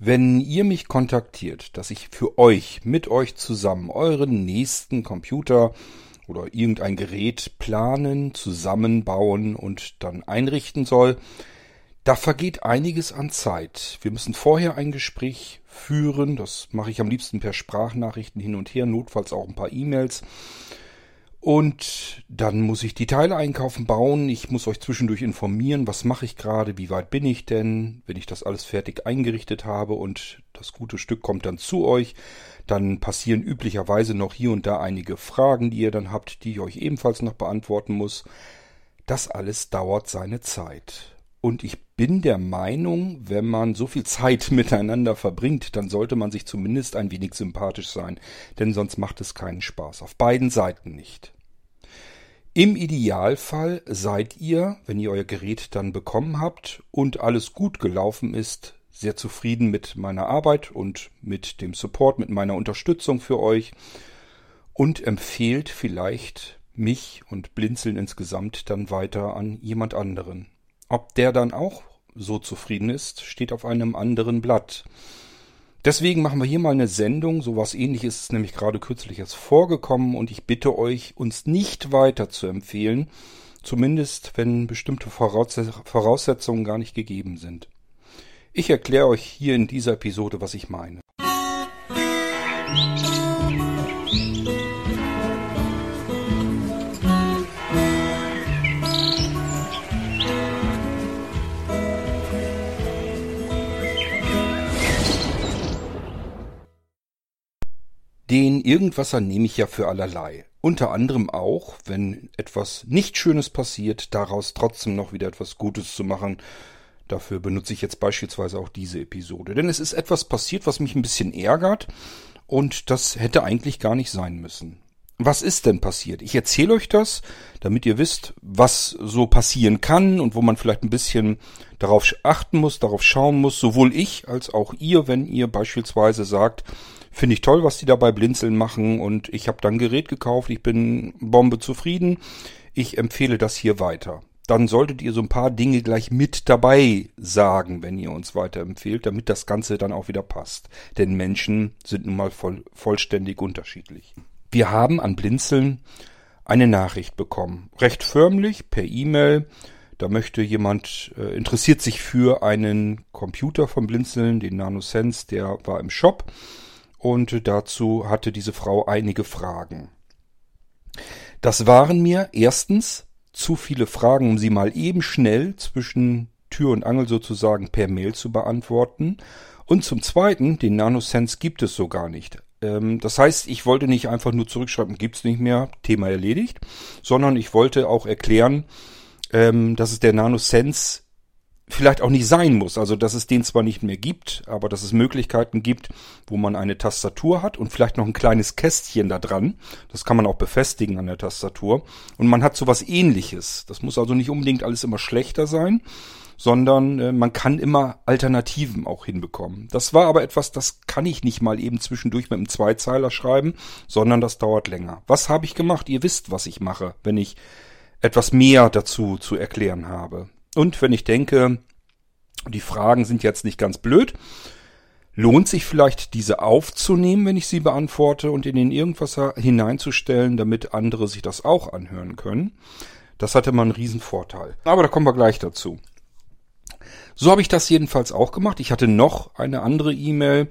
Wenn ihr mich kontaktiert, dass ich für euch, mit euch zusammen, euren nächsten Computer oder irgendein Gerät planen, zusammenbauen und dann einrichten soll, da vergeht einiges an Zeit. Wir müssen vorher ein Gespräch führen, das mache ich am liebsten per Sprachnachrichten hin und her, notfalls auch ein paar E-Mails. Und dann muss ich die Teile einkaufen, bauen. Ich muss euch zwischendurch informieren, was mache ich gerade, wie weit bin ich denn. Wenn ich das alles fertig eingerichtet habe und das gute Stück kommt dann zu euch, dann passieren üblicherweise noch hier und da einige Fragen, die ihr dann habt, die ich euch ebenfalls noch beantworten muss. Das alles dauert seine Zeit. Und ich bin der Meinung, wenn man so viel Zeit miteinander verbringt, dann sollte man sich zumindest ein wenig sympathisch sein, denn sonst macht es keinen Spaß. Auf beiden Seiten nicht. Im Idealfall seid ihr, wenn ihr euer Gerät dann bekommen habt und alles gut gelaufen ist, sehr zufrieden mit meiner Arbeit und mit dem Support, mit meiner Unterstützung für euch und empfehlt vielleicht mich und Blinzeln insgesamt dann weiter an jemand anderen. Ob der dann auch so zufrieden ist, steht auf einem anderen Blatt. Deswegen machen wir hier mal eine Sendung. So was ähnliches ist nämlich gerade kürzlich erst vorgekommen und ich bitte euch, uns nicht weiter zu empfehlen. Zumindest, wenn bestimmte Voraussetzungen gar nicht gegeben sind. Ich erkläre euch hier in dieser Episode, was ich meine. Den Irgendwasser nehme ich ja für allerlei. Unter anderem auch, wenn etwas nicht Schönes passiert, daraus trotzdem noch wieder etwas Gutes zu machen. Dafür benutze ich jetzt beispielsweise auch diese Episode. Denn es ist etwas passiert, was mich ein bisschen ärgert und das hätte eigentlich gar nicht sein müssen. Was ist denn passiert? Ich erzähle euch das, damit ihr wisst, was so passieren kann und wo man vielleicht ein bisschen darauf achten muss, darauf schauen muss, sowohl ich als auch ihr, wenn ihr beispielsweise sagt, Finde ich toll, was die dabei Blinzeln machen und ich habe dann Gerät gekauft, ich bin Bombe zufrieden. Ich empfehle das hier weiter. Dann solltet ihr so ein paar Dinge gleich mit dabei sagen, wenn ihr uns weiterempfehlt, damit das Ganze dann auch wieder passt. Denn Menschen sind nun mal voll, vollständig unterschiedlich. Wir haben an Blinzeln eine Nachricht bekommen. Recht förmlich per E-Mail. Da möchte jemand, äh, interessiert sich für einen Computer von Blinzeln, den NanoSense, der war im Shop und dazu hatte diese Frau einige Fragen. Das waren mir erstens zu viele Fragen, um sie mal eben schnell zwischen Tür und Angel sozusagen per Mail zu beantworten. Und zum Zweiten, den NanoSense gibt es so gar nicht. Ähm, das heißt, ich wollte nicht einfach nur zurückschreiben, gibt's nicht mehr, Thema erledigt, sondern ich wollte auch erklären, ähm, dass es der NanoSense vielleicht auch nicht sein muss. Also, dass es den zwar nicht mehr gibt, aber dass es Möglichkeiten gibt, wo man eine Tastatur hat und vielleicht noch ein kleines Kästchen da dran. Das kann man auch befestigen an der Tastatur. Und man hat sowas ähnliches. Das muss also nicht unbedingt alles immer schlechter sein, sondern äh, man kann immer Alternativen auch hinbekommen. Das war aber etwas, das kann ich nicht mal eben zwischendurch mit einem Zweizeiler schreiben, sondern das dauert länger. Was habe ich gemacht? Ihr wisst, was ich mache, wenn ich etwas mehr dazu zu erklären habe. Und wenn ich denke, die Fragen sind jetzt nicht ganz blöd, lohnt sich vielleicht diese aufzunehmen, wenn ich sie beantworte und in den Irgendwasser hineinzustellen, damit andere sich das auch anhören können. Das hatte man einen riesen Vorteil. Aber da kommen wir gleich dazu. So habe ich das jedenfalls auch gemacht. Ich hatte noch eine andere E-Mail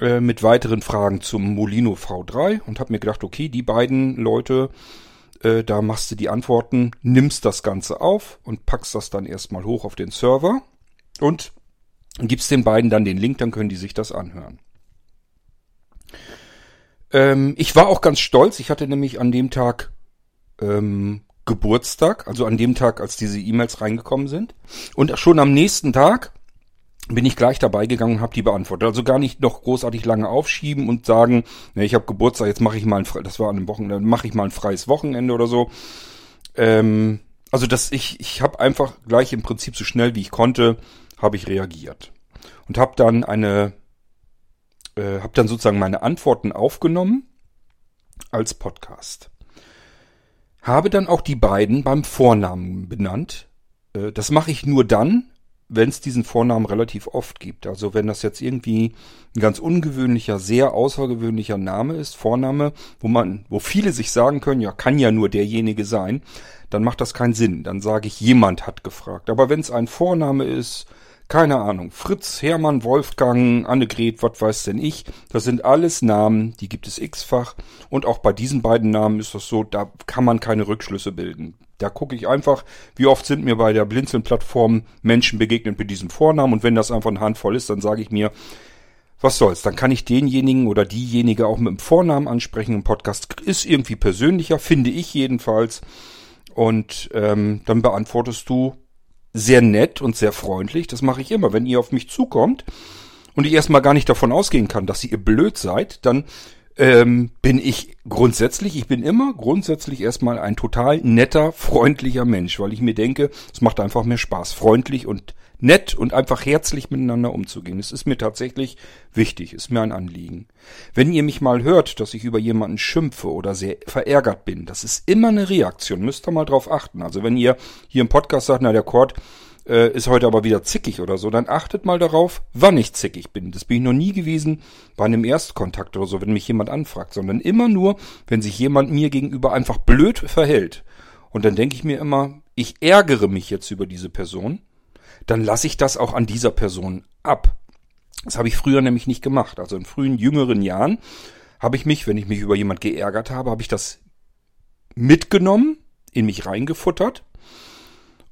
äh, mit weiteren Fragen zum Molino V3 und habe mir gedacht, okay, die beiden Leute äh, da machst du die Antworten, nimmst das Ganze auf und packst das dann erstmal hoch auf den Server und gibst den beiden dann den Link, dann können die sich das anhören. Ähm, ich war auch ganz stolz, ich hatte nämlich an dem Tag ähm, Geburtstag, also an dem Tag, als diese E-Mails reingekommen sind. Und schon am nächsten Tag bin ich gleich dabei gegangen und habe die beantwortet. Also gar nicht noch großartig lange aufschieben und sagen, ne, ich habe Geburtstag, jetzt mache ich mal ein, das war an einem Wochenende, mache ich mal ein freies Wochenende oder so. Ähm, also dass ich, ich habe einfach gleich im Prinzip so schnell wie ich konnte, habe ich reagiert und habe dann eine, äh, habe dann sozusagen meine Antworten aufgenommen als Podcast. Habe dann auch die beiden beim Vornamen benannt. Äh, das mache ich nur dann, wenn es diesen Vornamen relativ oft gibt. Also wenn das jetzt irgendwie ein ganz ungewöhnlicher, sehr außergewöhnlicher Name ist, Vorname, wo man, wo viele sich sagen können, ja, kann ja nur derjenige sein, dann macht das keinen Sinn. Dann sage ich, jemand hat gefragt. Aber wenn es ein Vorname ist, keine Ahnung, Fritz, Hermann, Wolfgang, Annegret, was weiß denn ich, das sind alles Namen, die gibt es x-fach. Und auch bei diesen beiden Namen ist das so, da kann man keine Rückschlüsse bilden. Da gucke ich einfach, wie oft sind mir bei der Blinzeln-Plattform Menschen begegnet mit diesem Vornamen. Und wenn das einfach eine Handvoll ist, dann sage ich mir, was soll's, dann kann ich denjenigen oder diejenige auch mit dem Vornamen ansprechen. Ein Podcast ist irgendwie persönlicher, finde ich jedenfalls. Und ähm, dann beantwortest du sehr nett und sehr freundlich. Das mache ich immer. Wenn ihr auf mich zukommt und ich erstmal gar nicht davon ausgehen kann, dass ihr blöd seid, dann ähm, bin ich grundsätzlich, ich bin immer grundsätzlich erstmal ein total netter, freundlicher Mensch, weil ich mir denke, es macht einfach mehr Spaß, freundlich und nett und einfach herzlich miteinander umzugehen. Es ist mir tatsächlich wichtig, ist mir ein Anliegen. Wenn ihr mich mal hört, dass ich über jemanden schimpfe oder sehr verärgert bin, das ist immer eine Reaktion, müsst ihr mal drauf achten. Also wenn ihr hier im Podcast sagt, na der Kord, äh, ist heute aber wieder zickig oder so, dann achtet mal darauf, wann ich zickig bin. Das bin ich noch nie gewesen bei einem Erstkontakt oder so, wenn mich jemand anfragt, sondern immer nur, wenn sich jemand mir gegenüber einfach blöd verhält. Und dann denke ich mir immer, ich ärgere mich jetzt über diese Person, dann lasse ich das auch an dieser Person ab. Das habe ich früher nämlich nicht gemacht. Also in frühen, jüngeren Jahren habe ich mich, wenn ich mich über jemand geärgert habe, habe ich das mitgenommen, in mich reingefuttert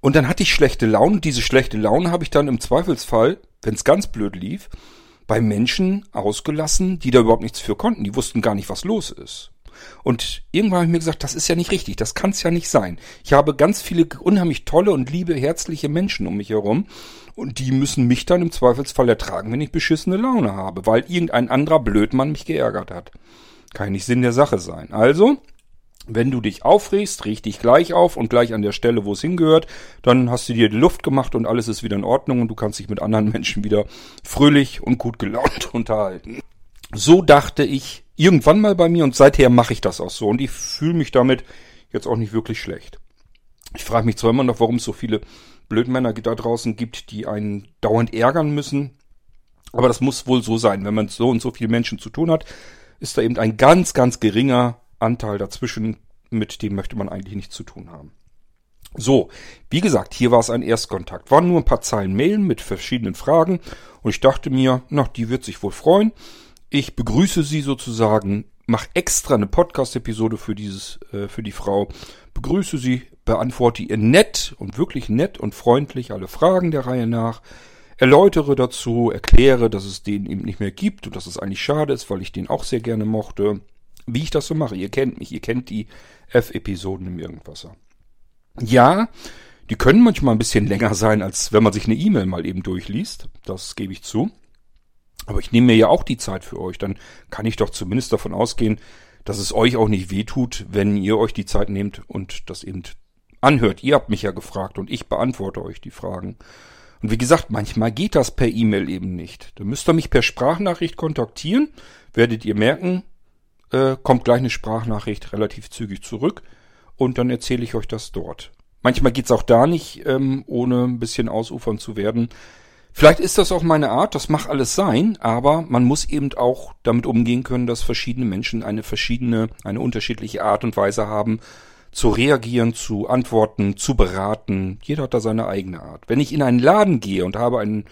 und dann hatte ich schlechte Laune. Diese schlechte Laune habe ich dann im Zweifelsfall, wenn es ganz blöd lief, bei Menschen ausgelassen, die da überhaupt nichts für konnten. Die wussten gar nicht, was los ist. Und irgendwann habe ich mir gesagt, das ist ja nicht richtig, das kann es ja nicht sein. Ich habe ganz viele unheimlich tolle und liebe, herzliche Menschen um mich herum und die müssen mich dann im Zweifelsfall ertragen, wenn ich beschissene Laune habe, weil irgendein anderer Blödmann mich geärgert hat. Kann nicht Sinn der Sache sein. Also wenn du dich aufregst, riech dich gleich auf und gleich an der Stelle, wo es hingehört, dann hast du dir die Luft gemacht und alles ist wieder in Ordnung und du kannst dich mit anderen Menschen wieder fröhlich und gut gelaunt unterhalten. So dachte ich irgendwann mal bei mir und seither mache ich das auch so und ich fühle mich damit jetzt auch nicht wirklich schlecht. Ich frage mich zwar immer noch, warum es so viele Blödmänner da draußen gibt, die einen dauernd ärgern müssen, aber das muss wohl so sein. Wenn man so und so viele Menschen zu tun hat, ist da eben ein ganz, ganz geringer Anteil dazwischen, mit dem möchte man eigentlich nichts zu tun haben. So, wie gesagt, hier war es ein Erstkontakt. Waren nur ein paar Zeilen Mailen mit verschiedenen Fragen und ich dachte mir, na, die wird sich wohl freuen. Ich begrüße sie sozusagen, mache extra eine Podcast-Episode für dieses, äh, für die Frau, begrüße sie, beantworte ihr nett und wirklich nett und freundlich alle Fragen der Reihe nach, erläutere dazu, erkläre, dass es den eben nicht mehr gibt und dass es eigentlich schade ist, weil ich den auch sehr gerne mochte wie ich das so mache. Ihr kennt mich, ihr kennt die F-Episoden im Irgendwasser. Ja, die können manchmal ein bisschen länger sein, als wenn man sich eine E-Mail mal eben durchliest. Das gebe ich zu. Aber ich nehme mir ja auch die Zeit für euch. Dann kann ich doch zumindest davon ausgehen, dass es euch auch nicht wehtut, wenn ihr euch die Zeit nehmt und das eben anhört. Ihr habt mich ja gefragt und ich beantworte euch die Fragen. Und wie gesagt, manchmal geht das per E-Mail eben nicht. Da müsst ihr mich per Sprachnachricht kontaktieren. Werdet ihr merken, äh, kommt gleich eine Sprachnachricht relativ zügig zurück und dann erzähle ich euch das dort. Manchmal geht's auch da nicht, ähm, ohne ein bisschen ausufern zu werden. Vielleicht ist das auch meine Art, das mag alles sein, aber man muss eben auch damit umgehen können, dass verschiedene Menschen eine verschiedene, eine unterschiedliche Art und Weise haben, zu reagieren, zu antworten, zu beraten. Jeder hat da seine eigene Art. Wenn ich in einen Laden gehe und habe einen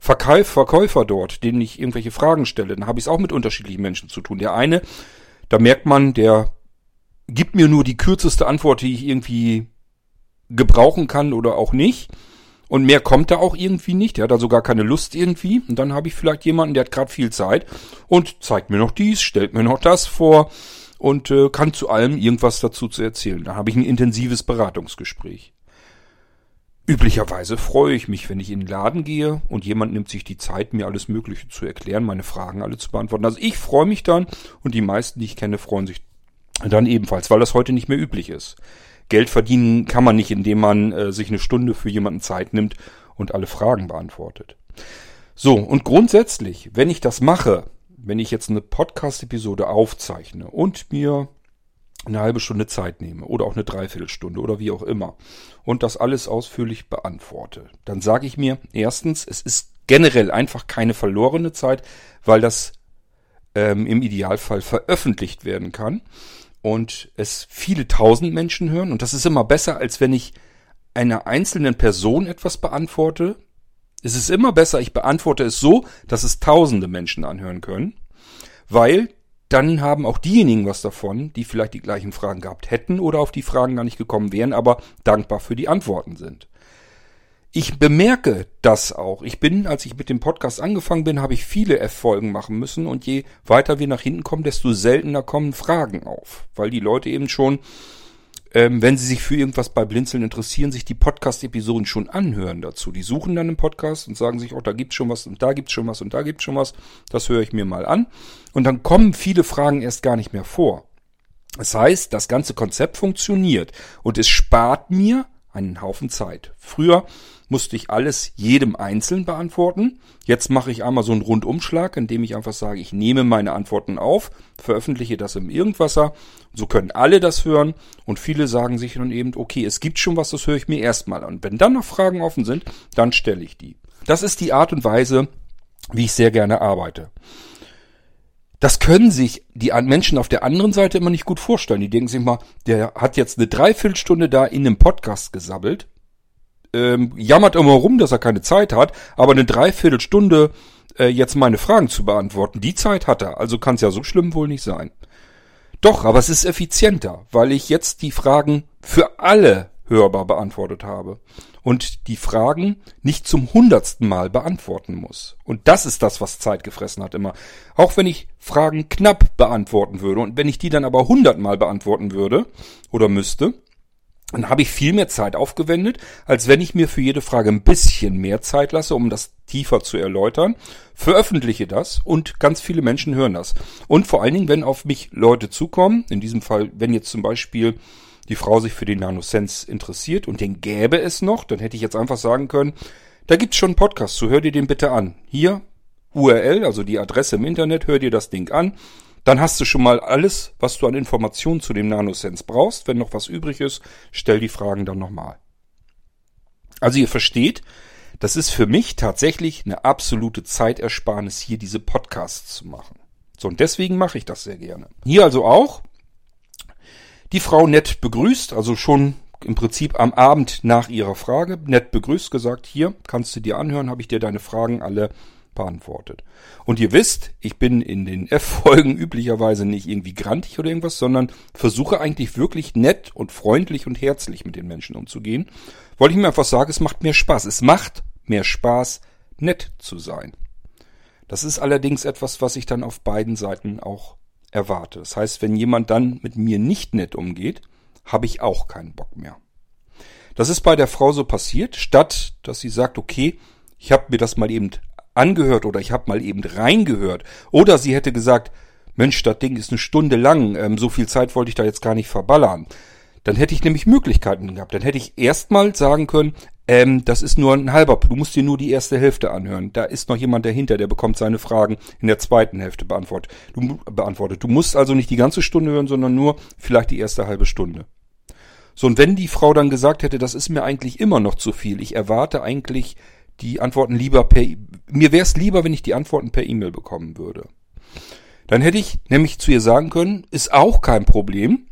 Verkäufer dort, denen ich irgendwelche Fragen stelle, dann habe ich es auch mit unterschiedlichen Menschen zu tun. Der eine da merkt man, der gibt mir nur die kürzeste Antwort, die ich irgendwie gebrauchen kann oder auch nicht. Und mehr kommt da auch irgendwie nicht. Der hat da sogar keine Lust irgendwie. Und dann habe ich vielleicht jemanden, der hat gerade viel Zeit und zeigt mir noch dies, stellt mir noch das vor und äh, kann zu allem irgendwas dazu zu erzählen. Da habe ich ein intensives Beratungsgespräch. Üblicherweise freue ich mich, wenn ich in den Laden gehe und jemand nimmt sich die Zeit, mir alles Mögliche zu erklären, meine Fragen alle zu beantworten. Also ich freue mich dann und die meisten, die ich kenne, freuen sich dann ebenfalls, weil das heute nicht mehr üblich ist. Geld verdienen kann man nicht, indem man äh, sich eine Stunde für jemanden Zeit nimmt und alle Fragen beantwortet. So, und grundsätzlich, wenn ich das mache, wenn ich jetzt eine Podcast-Episode aufzeichne und mir eine halbe Stunde Zeit nehme oder auch eine Dreiviertelstunde oder wie auch immer und das alles ausführlich beantworte, dann sage ich mir erstens, es ist generell einfach keine verlorene Zeit, weil das ähm, im Idealfall veröffentlicht werden kann und es viele tausend Menschen hören und das ist immer besser, als wenn ich einer einzelnen Person etwas beantworte. Es ist immer besser, ich beantworte es so, dass es tausende Menschen anhören können, weil dann haben auch diejenigen was davon, die vielleicht die gleichen Fragen gehabt hätten oder auf die Fragen gar nicht gekommen wären, aber dankbar für die Antworten sind. Ich bemerke das auch. Ich bin, als ich mit dem Podcast angefangen bin, habe ich viele F-Folgen machen müssen und je weiter wir nach hinten kommen, desto seltener kommen Fragen auf, weil die Leute eben schon ähm, wenn Sie sich für irgendwas bei Blinzeln interessieren, sich die Podcast-Episoden schon anhören dazu. Die suchen dann einen Podcast und sagen sich, oh, da gibt's schon was und da gibt's schon was und da gibt's schon was. Das höre ich mir mal an. Und dann kommen viele Fragen erst gar nicht mehr vor. Das heißt, das ganze Konzept funktioniert und es spart mir einen Haufen Zeit. Früher musste ich alles jedem einzeln beantworten. Jetzt mache ich einmal so einen Rundumschlag, indem ich einfach sage, ich nehme meine Antworten auf, veröffentliche das im Irgendwasser. So können alle das hören und viele sagen sich dann eben, okay, es gibt schon was, das höre ich mir erstmal an. Wenn dann noch Fragen offen sind, dann stelle ich die. Das ist die Art und Weise, wie ich sehr gerne arbeite. Das können sich die Menschen auf der anderen Seite immer nicht gut vorstellen. Die denken sich mal, der hat jetzt eine Dreiviertelstunde da in einem Podcast gesabbelt ähm, jammert immer rum, dass er keine Zeit hat, aber eine Dreiviertelstunde äh, jetzt meine Fragen zu beantworten, die Zeit hat er. Also kann es ja so schlimm wohl nicht sein. Doch, aber es ist effizienter, weil ich jetzt die Fragen für alle hörbar beantwortet habe und die Fragen nicht zum hundertsten Mal beantworten muss. Und das ist das, was Zeit gefressen hat immer. Auch wenn ich Fragen knapp beantworten würde und wenn ich die dann aber hundertmal beantworten würde oder müsste, dann habe ich viel mehr Zeit aufgewendet, als wenn ich mir für jede Frage ein bisschen mehr Zeit lasse, um das tiefer zu erläutern, veröffentliche das und ganz viele Menschen hören das. Und vor allen Dingen, wenn auf mich Leute zukommen, in diesem Fall, wenn jetzt zum Beispiel die Frau sich für den NanoSense interessiert und den gäbe es noch, dann hätte ich jetzt einfach sagen können, da gibt's schon einen Podcast zu, hör dir den bitte an. Hier, URL, also die Adresse im Internet, hör dir das Ding an dann hast du schon mal alles, was du an Informationen zu dem NanoSense brauchst. Wenn noch was übrig ist, stell die Fragen dann nochmal. Also ihr versteht, das ist für mich tatsächlich eine absolute Zeitersparnis, hier diese Podcasts zu machen. So, und deswegen mache ich das sehr gerne. Hier also auch die Frau nett begrüßt, also schon im Prinzip am Abend nach ihrer Frage nett begrüßt, gesagt, hier kannst du dir anhören, habe ich dir deine Fragen alle beantwortet. Und ihr wisst, ich bin in den F-Folgen üblicherweise nicht irgendwie grantig oder irgendwas, sondern versuche eigentlich wirklich nett und freundlich und herzlich mit den Menschen umzugehen, weil ich mir einfach sage, es macht mehr Spaß. Es macht mehr Spaß, nett zu sein. Das ist allerdings etwas, was ich dann auf beiden Seiten auch erwarte. Das heißt, wenn jemand dann mit mir nicht nett umgeht, habe ich auch keinen Bock mehr. Das ist bei der Frau so passiert, statt dass sie sagt, okay, ich habe mir das mal eben angehört oder ich habe mal eben reingehört. Oder sie hätte gesagt, Mensch, das Ding ist eine Stunde lang, ähm, so viel Zeit wollte ich da jetzt gar nicht verballern. Dann hätte ich nämlich Möglichkeiten gehabt. Dann hätte ich erstmal sagen können, ähm, das ist nur ein halber, du musst dir nur die erste Hälfte anhören. Da ist noch jemand dahinter, der bekommt seine Fragen in der zweiten Hälfte beantwortet. Du, beantwortet. du musst also nicht die ganze Stunde hören, sondern nur vielleicht die erste halbe Stunde. So, und wenn die Frau dann gesagt hätte, das ist mir eigentlich immer noch zu viel, ich erwarte eigentlich die Antworten lieber per, mir wäre es lieber, wenn ich die Antworten per E-Mail bekommen würde. Dann hätte ich nämlich zu ihr sagen können, ist auch kein Problem.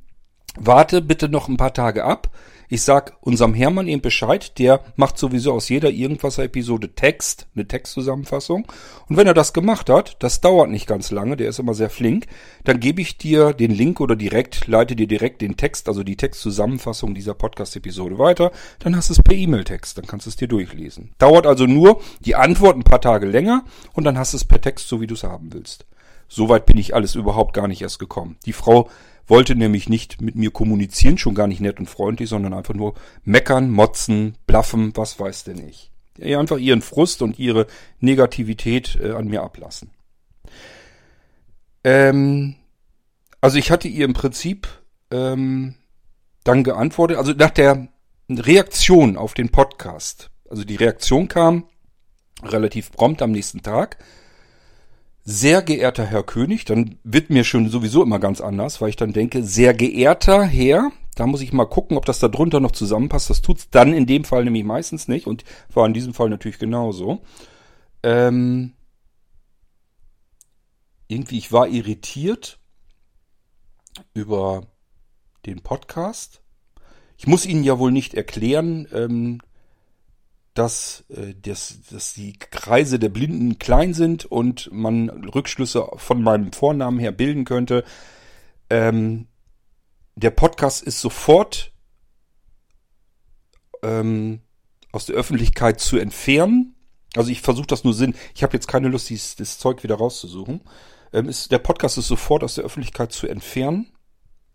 Warte bitte noch ein paar Tage ab. Ich sag unserem Hermann eben Bescheid, der macht sowieso aus jeder Irgendwas-Episode Text, eine Textzusammenfassung. Und wenn er das gemacht hat, das dauert nicht ganz lange, der ist immer sehr flink, dann gebe ich dir den Link oder direkt, leite dir direkt den Text, also die Textzusammenfassung dieser Podcast-Episode weiter, dann hast du es per E-Mail-Text, dann kannst du es dir durchlesen. Dauert also nur die Antwort ein paar Tage länger und dann hast du es per Text, so wie du es haben willst. Soweit bin ich alles überhaupt gar nicht erst gekommen. Die Frau wollte nämlich nicht mit mir kommunizieren, schon gar nicht nett und freundlich, sondern einfach nur meckern, motzen, blaffen, was weiß denn ich. Einfach ihren Frust und ihre Negativität äh, an mir ablassen. Ähm, also ich hatte ihr im Prinzip ähm, dann geantwortet, also nach der Reaktion auf den Podcast. Also die Reaktion kam relativ prompt am nächsten Tag sehr geehrter Herr König, dann wird mir schon sowieso immer ganz anders, weil ich dann denke, sehr geehrter Herr, da muss ich mal gucken, ob das da drunter noch zusammenpasst. Das tut's dann in dem Fall nämlich meistens nicht und war in diesem Fall natürlich genauso. Ähm, irgendwie, ich war irritiert über den Podcast. Ich muss Ihnen ja wohl nicht erklären, ähm, dass, äh, dass, dass die Kreise der Blinden klein sind und man Rückschlüsse von meinem Vornamen her bilden könnte. Ähm, der Podcast ist sofort ähm, aus der Öffentlichkeit zu entfernen. Also ich versuche das nur Sinn. Ich habe jetzt keine Lust, dieses, das Zeug wieder rauszusuchen. Ähm, ist, der Podcast ist sofort aus der Öffentlichkeit zu entfernen,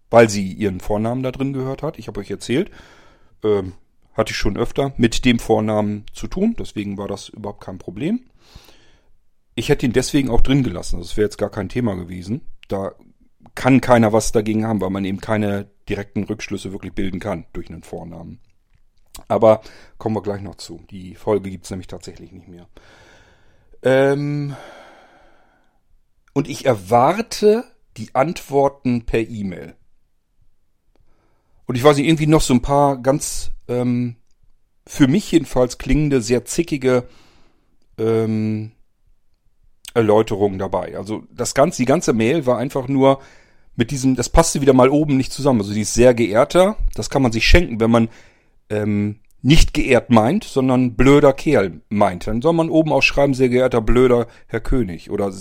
weil sie ihren Vornamen da drin gehört hat. Ich habe euch erzählt. Ähm, hatte ich schon öfter mit dem Vornamen zu tun. Deswegen war das überhaupt kein Problem. Ich hätte ihn deswegen auch drin gelassen. Das wäre jetzt gar kein Thema gewesen. Da kann keiner was dagegen haben, weil man eben keine direkten Rückschlüsse wirklich bilden kann durch einen Vornamen. Aber kommen wir gleich noch zu. Die Folge gibt's nämlich tatsächlich nicht mehr. Ähm und ich erwarte die Antworten per E-Mail. Und ich weiß nicht, irgendwie noch so ein paar ganz ähm, für mich jedenfalls klingende, sehr zickige ähm, Erläuterungen dabei. Also das ganze, die ganze Mail war einfach nur mit diesem, das passte wieder mal oben nicht zusammen. Also die ist sehr geehrter, das kann man sich schenken, wenn man ähm, nicht geehrt meint, sondern blöder Kerl meint. Dann soll man oben auch schreiben, sehr geehrter blöder Herr König oder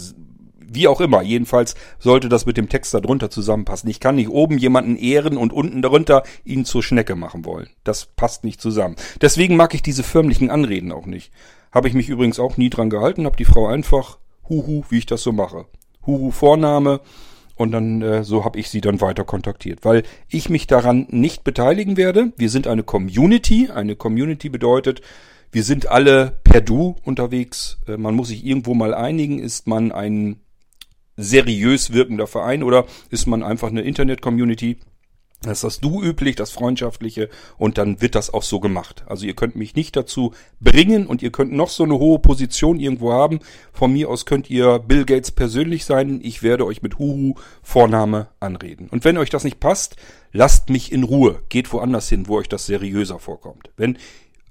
wie auch immer. Jedenfalls sollte das mit dem Text darunter zusammenpassen. Ich kann nicht oben jemanden ehren und unten darunter ihn zur Schnecke machen wollen. Das passt nicht zusammen. Deswegen mag ich diese förmlichen Anreden auch nicht. Habe ich mich übrigens auch nie dran gehalten, habe die Frau einfach Huhu, wie ich das so mache. Huhu Vorname und dann äh, so habe ich sie dann weiter kontaktiert, weil ich mich daran nicht beteiligen werde. Wir sind eine Community. Eine Community bedeutet, wir sind alle per Du unterwegs. Äh, man muss sich irgendwo mal einigen. Ist man ein seriös wirkender Verein oder ist man einfach eine Internet-Community? Das ist das Du üblich, das Freundschaftliche und dann wird das auch so gemacht. Also ihr könnt mich nicht dazu bringen und ihr könnt noch so eine hohe Position irgendwo haben. Von mir aus könnt ihr Bill Gates persönlich sein. Ich werde euch mit Huhu Vorname anreden. Und wenn euch das nicht passt, lasst mich in Ruhe. Geht woanders hin, wo euch das seriöser vorkommt. Wenn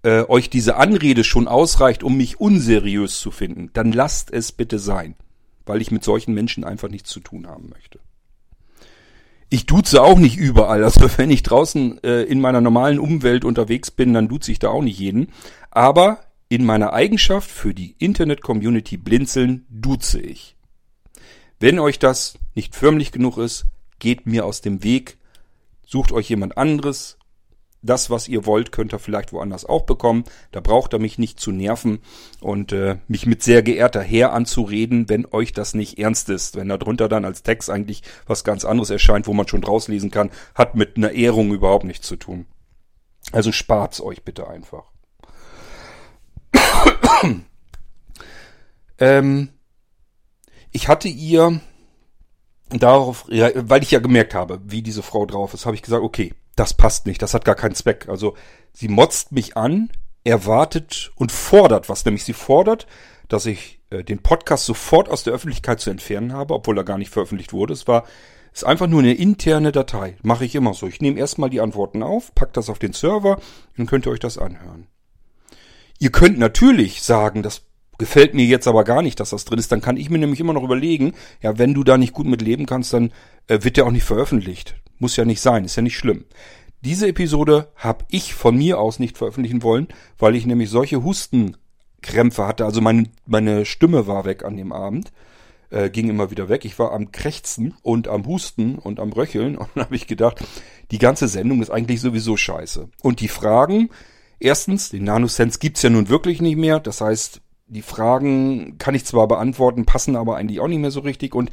äh, euch diese Anrede schon ausreicht, um mich unseriös zu finden, dann lasst es bitte sein weil ich mit solchen Menschen einfach nichts zu tun haben möchte. Ich duze auch nicht überall. Also wenn ich draußen äh, in meiner normalen Umwelt unterwegs bin, dann duze ich da auch nicht jeden. Aber in meiner Eigenschaft für die Internet-Community Blinzeln duze ich. Wenn euch das nicht förmlich genug ist, geht mir aus dem Weg, sucht euch jemand anderes, das, was ihr wollt, könnt ihr vielleicht woanders auch bekommen. Da braucht ihr mich nicht zu nerven und äh, mich mit sehr geehrter Herr anzureden, wenn euch das nicht ernst ist. Wenn da drunter dann als Text eigentlich was ganz anderes erscheint, wo man schon draus lesen kann, hat mit einer Ehrung überhaupt nichts zu tun. Also spart's euch bitte einfach. ähm, ich hatte ihr darauf, weil ich ja gemerkt habe, wie diese Frau drauf ist, habe ich gesagt, okay, das passt nicht, das hat gar keinen Zweck. Also sie motzt mich an, erwartet und fordert was, nämlich sie fordert, dass ich äh, den Podcast sofort aus der Öffentlichkeit zu entfernen habe, obwohl er gar nicht veröffentlicht wurde. Es war ist einfach nur eine interne Datei. Mache ich immer so. Ich nehme erstmal die Antworten auf, pack das auf den Server, dann könnt ihr euch das anhören. Ihr könnt natürlich sagen, das gefällt mir jetzt aber gar nicht, dass das drin ist. Dann kann ich mir nämlich immer noch überlegen, ja, wenn du da nicht gut mit leben kannst, dann äh, wird der auch nicht veröffentlicht. Muss ja nicht sein, ist ja nicht schlimm. Diese Episode habe ich von mir aus nicht veröffentlichen wollen, weil ich nämlich solche Hustenkrämpfe hatte. Also meine, meine Stimme war weg an dem Abend, äh, ging immer wieder weg. Ich war am Krächzen und am Husten und am Röcheln und dann habe ich gedacht, die ganze Sendung ist eigentlich sowieso scheiße. Und die Fragen, erstens, den Nanosense gibt's ja nun wirklich nicht mehr. Das heißt, die Fragen kann ich zwar beantworten, passen aber eigentlich auch nicht mehr so richtig und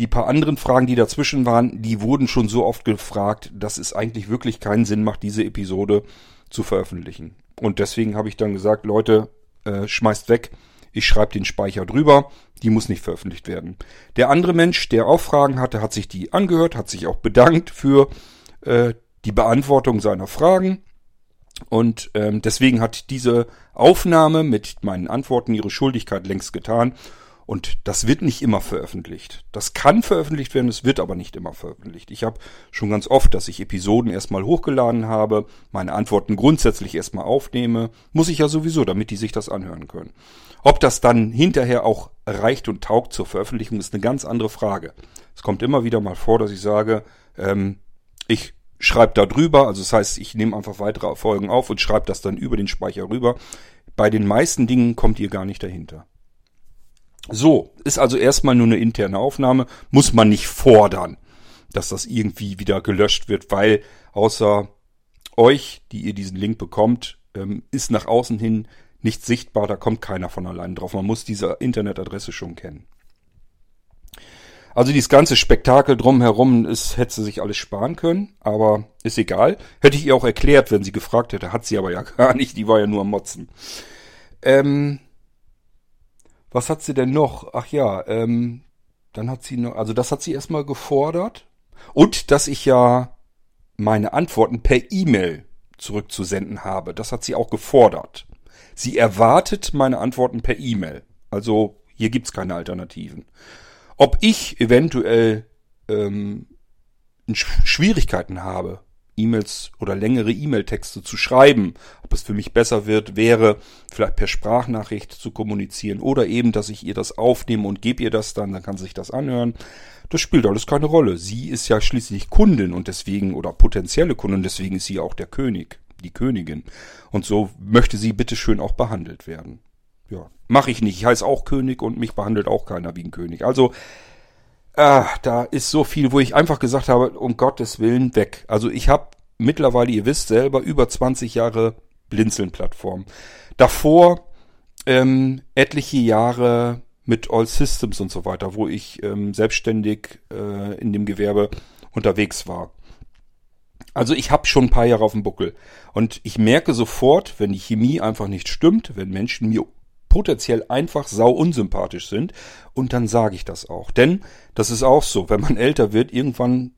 die paar anderen Fragen, die dazwischen waren, die wurden schon so oft gefragt, dass es eigentlich wirklich keinen Sinn macht, diese Episode zu veröffentlichen. Und deswegen habe ich dann gesagt, Leute, äh, schmeißt weg, ich schreibe den Speicher drüber, die muss nicht veröffentlicht werden. Der andere Mensch, der auch Fragen hatte, hat sich die angehört, hat sich auch bedankt für äh, die Beantwortung seiner Fragen. Und ähm, deswegen hat diese Aufnahme mit meinen Antworten ihre Schuldigkeit längst getan. Und das wird nicht immer veröffentlicht. Das kann veröffentlicht werden, es wird aber nicht immer veröffentlicht. Ich habe schon ganz oft, dass ich Episoden erstmal hochgeladen habe, meine Antworten grundsätzlich erstmal aufnehme. Muss ich ja sowieso, damit die sich das anhören können. Ob das dann hinterher auch reicht und taugt zur Veröffentlichung, ist eine ganz andere Frage. Es kommt immer wieder mal vor, dass ich sage, ähm, ich schreibe da drüber, also das heißt, ich nehme einfach weitere Folgen auf und schreibe das dann über den Speicher rüber. Bei den meisten Dingen kommt ihr gar nicht dahinter. So, ist also erstmal nur eine interne Aufnahme, muss man nicht fordern, dass das irgendwie wieder gelöscht wird, weil außer euch, die ihr diesen Link bekommt, ähm, ist nach außen hin nicht sichtbar, da kommt keiner von allein drauf. Man muss diese Internetadresse schon kennen. Also dieses ganze Spektakel drumherum ist, hätte sie sich alles sparen können, aber ist egal. Hätte ich ihr auch erklärt, wenn sie gefragt hätte, hat sie aber ja gar nicht, die war ja nur am Motzen. Ähm, was hat sie denn noch? Ach ja, ähm, dann hat sie noch, also das hat sie erstmal gefordert. Und dass ich ja meine Antworten per E-Mail zurückzusenden habe. Das hat sie auch gefordert. Sie erwartet meine Antworten per E-Mail. Also hier gibt's keine Alternativen. Ob ich eventuell ähm, Schwierigkeiten habe, E-Mails oder längere E-Mail-Texte zu schreiben. Ob es für mich besser wird, wäre vielleicht per Sprachnachricht zu kommunizieren oder eben, dass ich ihr das aufnehme und gebe ihr das dann, dann kann sie sich das anhören. Das spielt alles keine Rolle. Sie ist ja schließlich Kundin und deswegen oder potenzielle Kundin, deswegen ist sie auch der König, die Königin. Und so möchte sie bitteschön auch behandelt werden. Ja, mache ich nicht. Ich heiße auch König und mich behandelt auch keiner wie ein König. Also Ah, da ist so viel, wo ich einfach gesagt habe, um Gottes Willen weg. Also ich habe mittlerweile, ihr wisst selber, über 20 Jahre Blinzeln-Plattform. Davor ähm, etliche Jahre mit All Systems und so weiter, wo ich ähm, selbstständig äh, in dem Gewerbe unterwegs war. Also ich habe schon ein paar Jahre auf dem Buckel. Und ich merke sofort, wenn die Chemie einfach nicht stimmt, wenn Menschen mir potenziell einfach sau unsympathisch sind. Und dann sage ich das auch. Denn das ist auch so, wenn man älter wird, irgendwann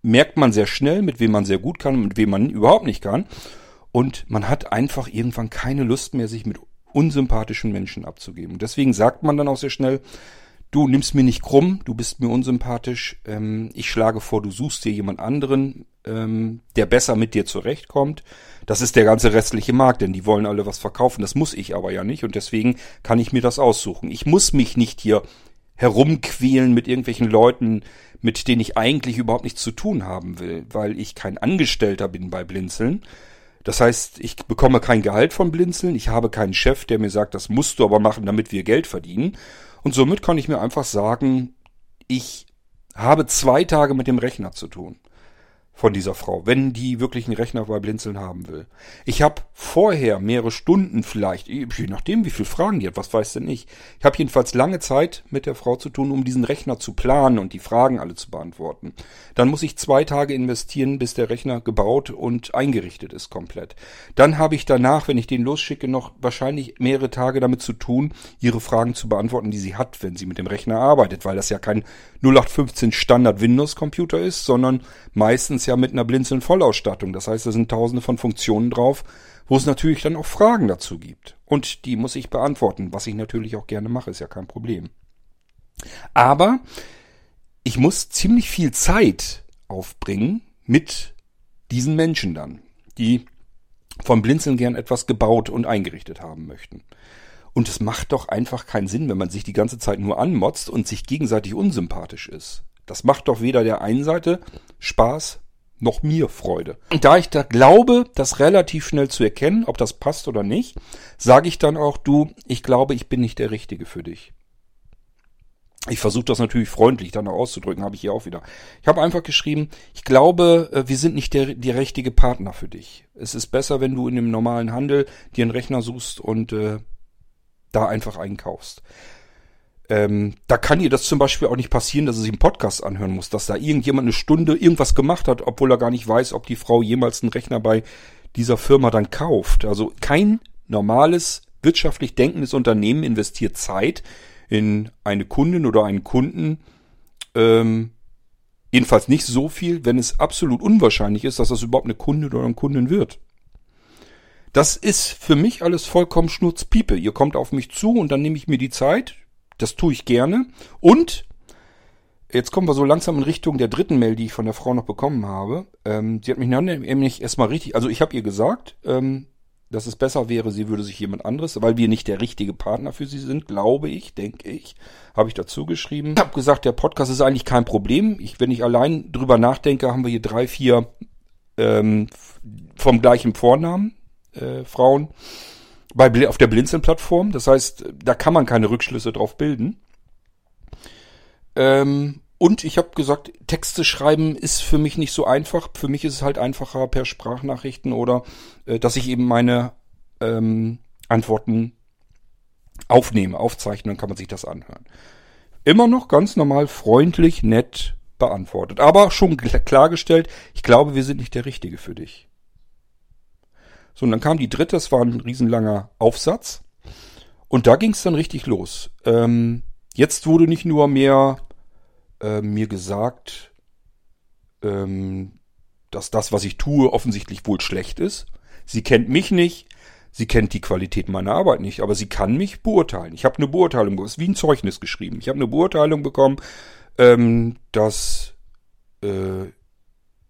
merkt man sehr schnell, mit wem man sehr gut kann und mit wem man überhaupt nicht kann. Und man hat einfach irgendwann keine Lust mehr, sich mit unsympathischen Menschen abzugeben. Deswegen sagt man dann auch sehr schnell, du nimmst mir nicht krumm, du bist mir unsympathisch, ähm, ich schlage vor, du suchst dir jemand anderen, ähm, der besser mit dir zurechtkommt. Das ist der ganze restliche Markt, denn die wollen alle was verkaufen. Das muss ich aber ja nicht und deswegen kann ich mir das aussuchen. Ich muss mich nicht hier herumquälen mit irgendwelchen Leuten, mit denen ich eigentlich überhaupt nichts zu tun haben will, weil ich kein Angestellter bin bei Blinzeln. Das heißt, ich bekomme kein Gehalt von Blinzeln, ich habe keinen Chef, der mir sagt, das musst du aber machen, damit wir Geld verdienen. Und somit kann ich mir einfach sagen, ich habe zwei Tage mit dem Rechner zu tun von dieser Frau, wenn die wirklich einen Rechner bei Blinzeln haben will. Ich habe vorher mehrere Stunden vielleicht, je nachdem wie viele Fragen die hat, was weiß denn ich. Ich habe jedenfalls lange Zeit mit der Frau zu tun, um diesen Rechner zu planen und die Fragen alle zu beantworten. Dann muss ich zwei Tage investieren, bis der Rechner gebaut und eingerichtet ist komplett. Dann habe ich danach, wenn ich den losschicke, noch wahrscheinlich mehrere Tage damit zu tun, ihre Fragen zu beantworten, die sie hat, wenn sie mit dem Rechner arbeitet, weil das ja kein 0815 Standard Windows Computer ist, sondern meistens ja mit einer blinzeln Vollausstattung. Das heißt, da sind tausende von Funktionen drauf, wo es natürlich dann auch Fragen dazu gibt. Und die muss ich beantworten, was ich natürlich auch gerne mache, ist ja kein Problem. Aber ich muss ziemlich viel Zeit aufbringen mit diesen Menschen dann, die vom Blinzeln gern etwas gebaut und eingerichtet haben möchten. Und es macht doch einfach keinen Sinn, wenn man sich die ganze Zeit nur anmotzt und sich gegenseitig unsympathisch ist. Das macht doch weder der einen Seite Spaß noch mir Freude. Und da ich da glaube, das relativ schnell zu erkennen, ob das passt oder nicht, sage ich dann auch, du, ich glaube, ich bin nicht der Richtige für dich. Ich versuche das natürlich freundlich dann auszudrücken, habe ich hier auch wieder. Ich habe einfach geschrieben, ich glaube, äh, wir sind nicht der, der richtige Partner für dich. Es ist besser, wenn du in dem normalen Handel dir einen Rechner suchst und äh, da einfach einkaufst. Ähm, da kann ihr das zum Beispiel auch nicht passieren, dass es sich einen Podcast anhören muss, dass da irgendjemand eine Stunde irgendwas gemacht hat, obwohl er gar nicht weiß, ob die Frau jemals einen Rechner bei dieser Firma dann kauft. Also kein normales, wirtschaftlich denkendes Unternehmen investiert Zeit in eine Kundin oder einen Kunden. Ähm, jedenfalls nicht so viel, wenn es absolut unwahrscheinlich ist, dass das überhaupt eine Kundin oder ein Kundin wird. Das ist für mich alles vollkommen Schnurzpiepe. Ihr kommt auf mich zu und dann nehme ich mir die Zeit, Das tue ich gerne. Und jetzt kommen wir so langsam in Richtung der dritten Mail, die ich von der Frau noch bekommen habe. Ähm, sie hat mich nämlich erstmal richtig, also ich habe ihr gesagt, ähm, dass es besser wäre, sie würde sich jemand anderes, weil wir nicht der richtige Partner für sie sind, glaube ich, denke ich, habe ich dazu geschrieben. Ich habe gesagt, der Podcast ist eigentlich kein Problem. Ich, wenn ich allein drüber nachdenke, haben wir hier drei, vier ähm, vom gleichen Vornamen äh, Frauen bei, auf der Blinzeln-Plattform. Das heißt, da kann man keine Rückschlüsse drauf bilden. Ähm, und ich habe gesagt, Texte schreiben ist für mich nicht so einfach. Für mich ist es halt einfacher per Sprachnachrichten oder äh, dass ich eben meine ähm, Antworten aufnehme, aufzeichne, dann kann man sich das anhören. Immer noch ganz normal, freundlich, nett beantwortet. Aber schon klargestellt, ich glaube, wir sind nicht der Richtige für dich. So, und dann kam die dritte, das war ein riesenlanger Aufsatz. Und da ging es dann richtig los. Ähm, jetzt wurde nicht nur mehr äh, mir gesagt, ähm, dass das, was ich tue, offensichtlich wohl schlecht ist. Sie kennt mich nicht, sie kennt die Qualität meiner Arbeit nicht, aber sie kann mich beurteilen. Ich habe eine Beurteilung, bekommen, ist wie ein Zeugnis geschrieben. Ich habe eine Beurteilung bekommen, ähm, dass äh,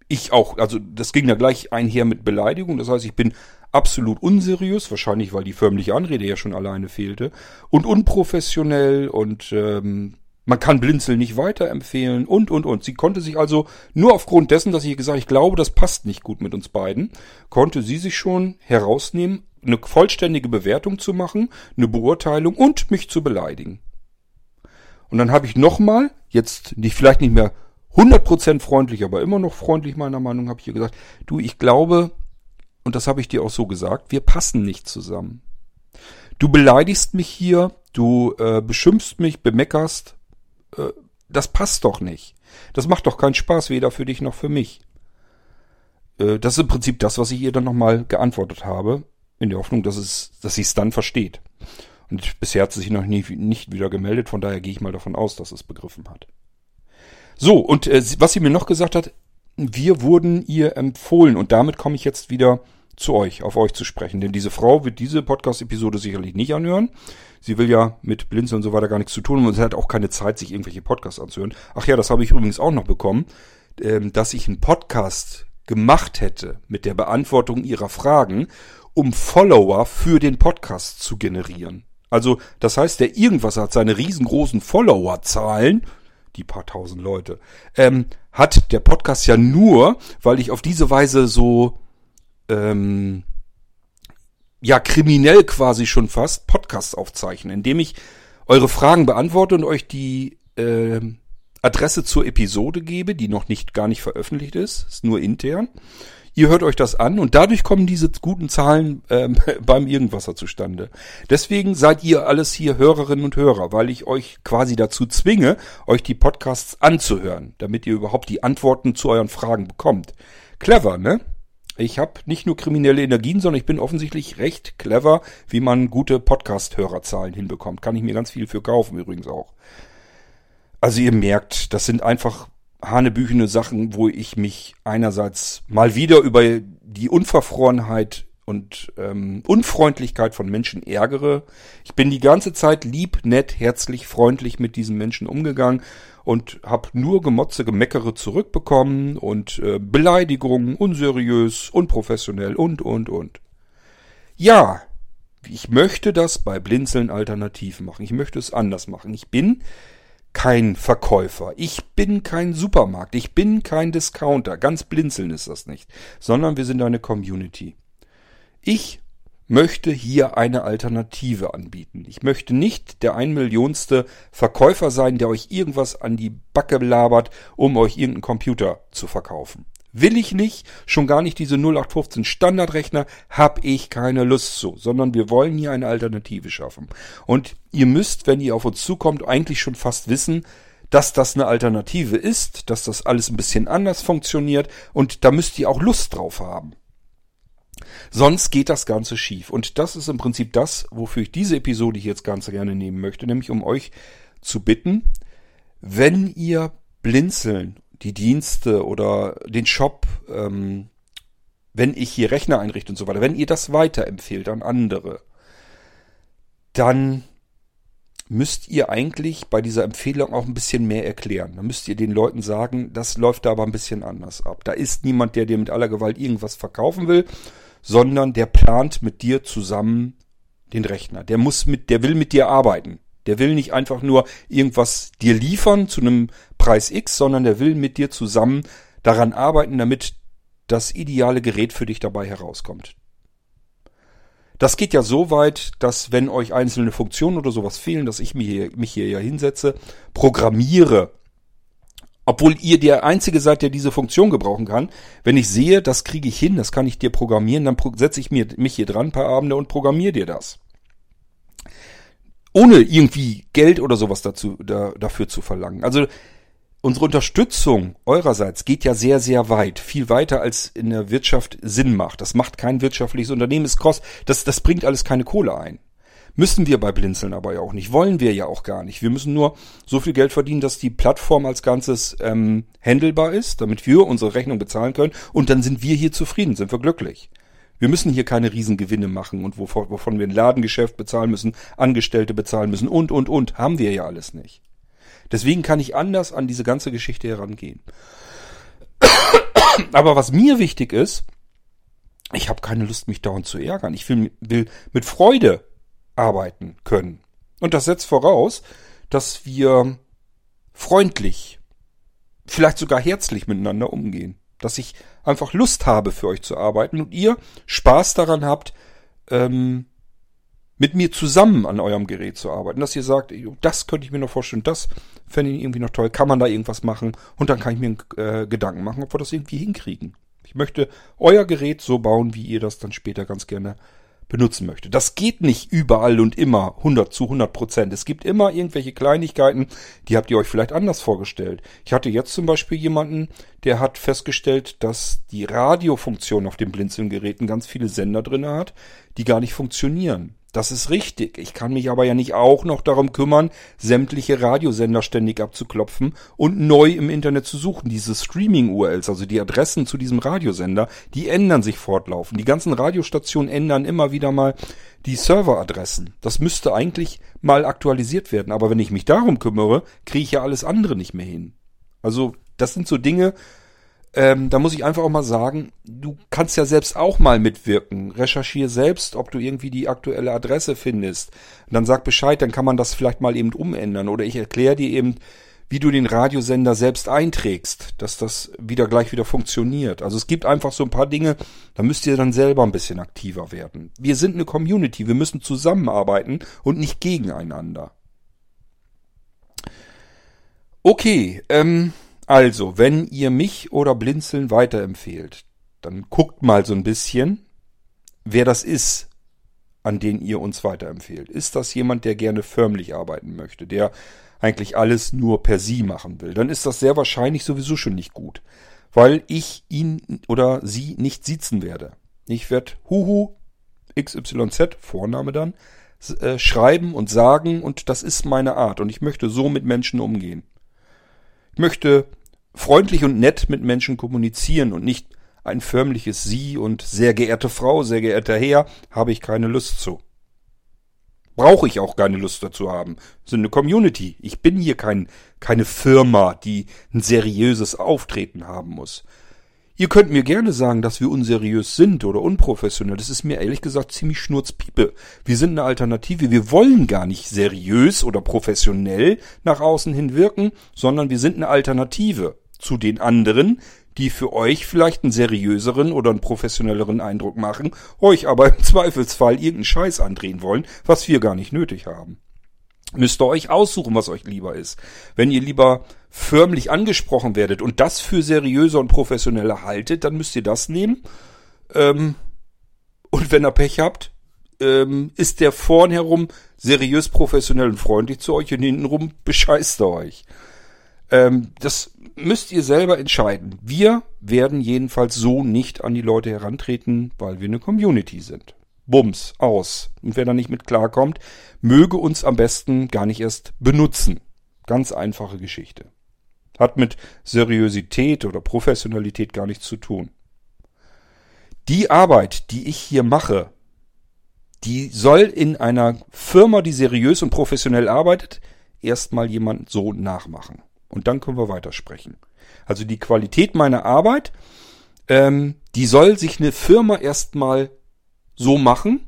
ich auch, also das ging da gleich einher mit Beleidigung. Das heißt, ich bin absolut unseriös, wahrscheinlich weil die förmliche Anrede ja schon alleine fehlte, und unprofessionell und ähm, man kann Blinzeln nicht weiterempfehlen und, und, und. Sie konnte sich also nur aufgrund dessen, dass ich gesagt ich glaube, das passt nicht gut mit uns beiden, konnte sie sich schon herausnehmen, eine vollständige Bewertung zu machen, eine Beurteilung und mich zu beleidigen. Und dann habe ich nochmal, jetzt nicht, vielleicht nicht mehr 100% freundlich, aber immer noch freundlich meiner Meinung, habe ich ihr gesagt, du, ich glaube, und das habe ich dir auch so gesagt, wir passen nicht zusammen. Du beleidigst mich hier, du äh, beschimpfst mich, bemeckerst, äh, das passt doch nicht. Das macht doch keinen Spaß, weder für dich noch für mich. Äh, das ist im Prinzip das, was ich ihr dann nochmal geantwortet habe, in der Hoffnung, dass, es, dass sie es dann versteht. Und bisher hat sie sich noch nie, nicht wieder gemeldet, von daher gehe ich mal davon aus, dass es begriffen hat. So, und äh, was sie mir noch gesagt hat, wir wurden ihr empfohlen und damit komme ich jetzt wieder zu euch, auf euch zu sprechen. Denn diese Frau wird diese Podcast-Episode sicherlich nicht anhören. Sie will ja mit Blinzeln und so weiter gar nichts zu tun und sie hat auch keine Zeit, sich irgendwelche Podcasts anzuhören. Ach ja, das habe ich übrigens auch noch bekommen, ähm, dass ich einen Podcast gemacht hätte mit der Beantwortung ihrer Fragen, um Follower für den Podcast zu generieren. Also, das heißt, der irgendwas hat seine riesengroßen Followerzahlen, die paar tausend Leute, ähm, hat der Podcast ja nur, weil ich auf diese Weise so ähm, ja kriminell quasi schon fast Podcasts aufzeichnen, indem ich eure Fragen beantworte und euch die äh, Adresse zur Episode gebe, die noch nicht gar nicht veröffentlicht ist, ist nur intern. Ihr hört euch das an und dadurch kommen diese guten Zahlen ähm, beim Irgendwasser zustande. Deswegen seid ihr alles hier Hörerinnen und Hörer, weil ich euch quasi dazu zwinge, euch die Podcasts anzuhören, damit ihr überhaupt die Antworten zu euren Fragen bekommt. Clever, ne? Ich habe nicht nur kriminelle Energien, sondern ich bin offensichtlich recht clever, wie man gute Podcast-Hörerzahlen hinbekommt. Kann ich mir ganz viel für kaufen übrigens auch. Also ihr merkt, das sind einfach hanebüchene Sachen, wo ich mich einerseits mal wieder über die Unverfrorenheit und ähm, Unfreundlichkeit von Menschen ärgere. Ich bin die ganze Zeit lieb, nett, herzlich, freundlich mit diesen Menschen umgegangen und habe nur Gemotze, Gemeckere zurückbekommen und äh, Beleidigungen, unseriös, unprofessionell und, und, und. Ja, ich möchte das bei Blinzeln alternativ machen. Ich möchte es anders machen. Ich bin kein Verkäufer. Ich bin kein Supermarkt. Ich bin kein Discounter. Ganz blinzeln ist das nicht. Sondern wir sind eine Community. Ich möchte hier eine Alternative anbieten. Ich möchte nicht der ein Millionste Verkäufer sein, der euch irgendwas an die Backe labert, um euch irgendeinen Computer zu verkaufen. Will ich nicht, schon gar nicht diese 0815 Standardrechner, hab ich keine Lust zu, sondern wir wollen hier eine Alternative schaffen. Und ihr müsst, wenn ihr auf uns zukommt, eigentlich schon fast wissen, dass das eine Alternative ist, dass das alles ein bisschen anders funktioniert und da müsst ihr auch Lust drauf haben. Sonst geht das Ganze schief. Und das ist im Prinzip das, wofür ich diese Episode hier jetzt ganz gerne nehmen möchte, nämlich um euch zu bitten, wenn ihr blinzeln, die Dienste oder den Shop, ähm, wenn ich hier Rechner einrichte und so weiter, wenn ihr das weiterempfehlt an andere, dann müsst ihr eigentlich bei dieser Empfehlung auch ein bisschen mehr erklären. Da müsst ihr den Leuten sagen, das läuft da aber ein bisschen anders ab. Da ist niemand, der dir mit aller Gewalt irgendwas verkaufen will, sondern der plant mit dir zusammen den Rechner. Der muss mit, der will mit dir arbeiten. Der will nicht einfach nur irgendwas dir liefern zu einem Preis X, sondern der will mit dir zusammen daran arbeiten, damit das ideale Gerät für dich dabei herauskommt. Das geht ja so weit, dass wenn euch einzelne Funktionen oder sowas fehlen, dass ich mich hier, mich hier ja hinsetze, programmiere. Obwohl ihr der Einzige seid, der diese Funktion gebrauchen kann. Wenn ich sehe, das kriege ich hin, das kann ich dir programmieren, dann setze ich mir, mich hier dran ein paar Abende und programmiere dir das. Ohne irgendwie Geld oder sowas dazu, da, dafür zu verlangen. Also unsere Unterstützung eurerseits geht ja sehr, sehr weit. Viel weiter als in der Wirtschaft Sinn macht. Das macht kein wirtschaftliches Unternehmen. Es kostet, das, das bringt alles keine Kohle ein. Müssen wir bei Blinzeln aber ja auch nicht. Wollen wir ja auch gar nicht. Wir müssen nur so viel Geld verdienen, dass die Plattform als Ganzes ähm, handelbar ist, damit wir unsere Rechnung bezahlen können. Und dann sind wir hier zufrieden, sind wir glücklich. Wir müssen hier keine Riesengewinne machen und wovon, wovon wir ein Ladengeschäft bezahlen müssen, Angestellte bezahlen müssen und, und, und. Haben wir ja alles nicht. Deswegen kann ich anders an diese ganze Geschichte herangehen. Aber was mir wichtig ist, ich habe keine Lust, mich dauernd zu ärgern. Ich will, will mit Freude arbeiten können. Und das setzt voraus, dass wir freundlich, vielleicht sogar herzlich miteinander umgehen. Dass ich einfach Lust habe, für euch zu arbeiten und ihr Spaß daran habt, ähm, mit mir zusammen an eurem Gerät zu arbeiten, dass ihr sagt, das könnte ich mir noch vorstellen, das fände ich irgendwie noch toll, kann man da irgendwas machen? Und dann kann ich mir äh, Gedanken machen, ob wir das irgendwie hinkriegen. Ich möchte euer Gerät so bauen, wie ihr das dann später ganz gerne benutzen möchte. Das geht nicht überall und immer 100 zu 100 Prozent. Es gibt immer irgendwelche Kleinigkeiten, die habt ihr euch vielleicht anders vorgestellt. Ich hatte jetzt zum Beispiel jemanden, der hat festgestellt, dass die Radiofunktion auf den Blinzelgeräten ganz viele Sender drin hat, die gar nicht funktionieren. Das ist richtig. Ich kann mich aber ja nicht auch noch darum kümmern, sämtliche Radiosender ständig abzuklopfen und neu im Internet zu suchen. Diese Streaming-URLs, also die Adressen zu diesem Radiosender, die ändern sich fortlaufend. Die ganzen Radiostationen ändern immer wieder mal die Serveradressen. Das müsste eigentlich mal aktualisiert werden. Aber wenn ich mich darum kümmere, kriege ich ja alles andere nicht mehr hin. Also das sind so Dinge, ähm, da muss ich einfach auch mal sagen, du kannst ja selbst auch mal mitwirken. Recherchiere selbst, ob du irgendwie die aktuelle Adresse findest. Und dann sag Bescheid, dann kann man das vielleicht mal eben umändern. Oder ich erkläre dir eben, wie du den Radiosender selbst einträgst, dass das wieder gleich wieder funktioniert. Also es gibt einfach so ein paar Dinge, da müsst ihr dann selber ein bisschen aktiver werden. Wir sind eine Community, wir müssen zusammenarbeiten und nicht gegeneinander. Okay, ähm, also, wenn ihr mich oder Blinzeln weiterempfehlt, dann guckt mal so ein bisschen, wer das ist, an den ihr uns weiterempfehlt. Ist das jemand, der gerne förmlich arbeiten möchte, der eigentlich alles nur per Sie machen will? Dann ist das sehr wahrscheinlich sowieso schon nicht gut, weil ich ihn oder sie nicht sitzen werde. Ich werde Huhu XYZ, Vorname dann, äh, schreiben und sagen und das ist meine Art und ich möchte so mit Menschen umgehen. Ich möchte freundlich und nett mit Menschen kommunizieren und nicht ein förmliches Sie und sehr geehrte Frau, sehr geehrter Herr, habe ich keine Lust zu. Brauche ich auch keine Lust dazu haben. Sind eine Community. Ich bin hier kein, keine Firma, die ein seriöses Auftreten haben muss. Ihr könnt mir gerne sagen, dass wir unseriös sind oder unprofessionell. Das ist mir ehrlich gesagt ziemlich schnurzpiepe. Wir sind eine Alternative. Wir wollen gar nicht seriös oder professionell nach außen hin wirken, sondern wir sind eine Alternative zu den anderen, die für euch vielleicht einen seriöseren oder einen professionelleren Eindruck machen, euch aber im Zweifelsfall irgendeinen Scheiß andrehen wollen, was wir gar nicht nötig haben. Müsst ihr euch aussuchen, was euch lieber ist. Wenn ihr lieber förmlich angesprochen werdet und das für seriöser und professioneller haltet, dann müsst ihr das nehmen. Ähm, und wenn ihr Pech habt, ähm, ist der vorn herum seriös, professionell und freundlich zu euch und hintenrum bescheißt er euch. Ähm, das müsst ihr selber entscheiden. Wir werden jedenfalls so nicht an die Leute herantreten, weil wir eine Community sind. Bums, aus. Und wer da nicht mit klarkommt, möge uns am besten gar nicht erst benutzen. Ganz einfache Geschichte. Hat mit Seriosität oder Professionalität gar nichts zu tun. Die Arbeit, die ich hier mache, die soll in einer Firma, die seriös und professionell arbeitet, erstmal jemand so nachmachen. Und dann können wir weitersprechen. Also die Qualität meiner Arbeit, ähm, die soll sich eine Firma erstmal so machen,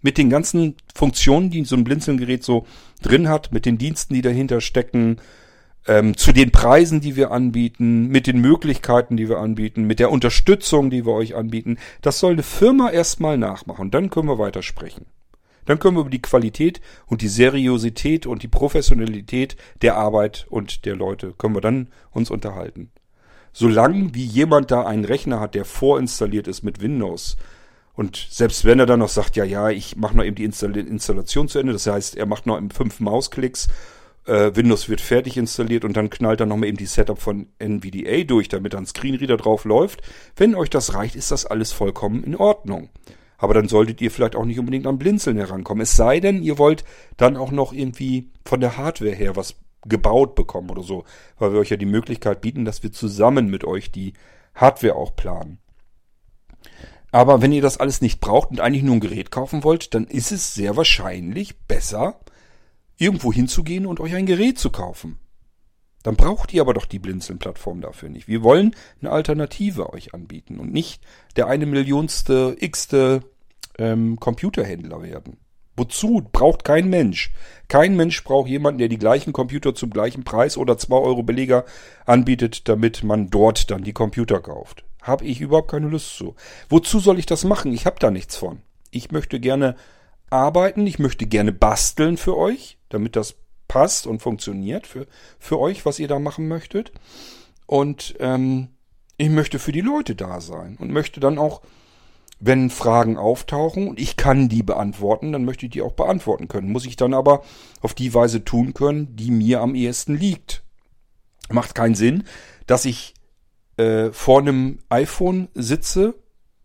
mit den ganzen Funktionen, die so ein Blinzelgerät so drin hat, mit den Diensten, die dahinter stecken, ähm, zu den Preisen, die wir anbieten, mit den Möglichkeiten, die wir anbieten, mit der Unterstützung, die wir euch anbieten. Das soll eine Firma erstmal nachmachen. Dann können wir weitersprechen. Dann können wir über die Qualität und die Seriosität und die Professionalität der Arbeit und der Leute können wir dann uns unterhalten. Solange wie jemand da einen Rechner hat, der vorinstalliert ist mit Windows, und selbst wenn er dann noch sagt, ja, ja, ich mache noch eben die Installation zu Ende, das heißt, er macht noch fünf Mausklicks äh, Windows wird fertig installiert und dann knallt er nochmal eben die Setup von NVDA durch, damit ein Screenreader drauf läuft. Wenn euch das reicht, ist das alles vollkommen in Ordnung. Aber dann solltet ihr vielleicht auch nicht unbedingt am Blinzeln herankommen. Es sei denn, ihr wollt dann auch noch irgendwie von der Hardware her was gebaut bekommen oder so. Weil wir euch ja die Möglichkeit bieten, dass wir zusammen mit euch die Hardware auch planen. Aber wenn ihr das alles nicht braucht und eigentlich nur ein Gerät kaufen wollt, dann ist es sehr wahrscheinlich besser, irgendwo hinzugehen und euch ein Gerät zu kaufen. Dann braucht ihr aber doch die Blinzeln-Plattform dafür nicht. Wir wollen eine Alternative euch anbieten und nicht der eine Millionste, x-te ähm, Computerhändler werden. Wozu? Braucht kein Mensch. Kein Mensch braucht jemanden, der die gleichen Computer zum gleichen Preis oder 2 Euro Beleger anbietet, damit man dort dann die Computer kauft. Habe ich überhaupt keine Lust zu. Wozu soll ich das machen? Ich habe da nichts von. Ich möchte gerne arbeiten, ich möchte gerne basteln für euch damit das passt und funktioniert für, für euch, was ihr da machen möchtet. Und ähm, ich möchte für die Leute da sein und möchte dann auch, wenn Fragen auftauchen und ich kann die beantworten, dann möchte ich die auch beantworten können. Muss ich dann aber auf die Weise tun können, die mir am ehesten liegt. Macht keinen Sinn, dass ich äh, vor einem iPhone sitze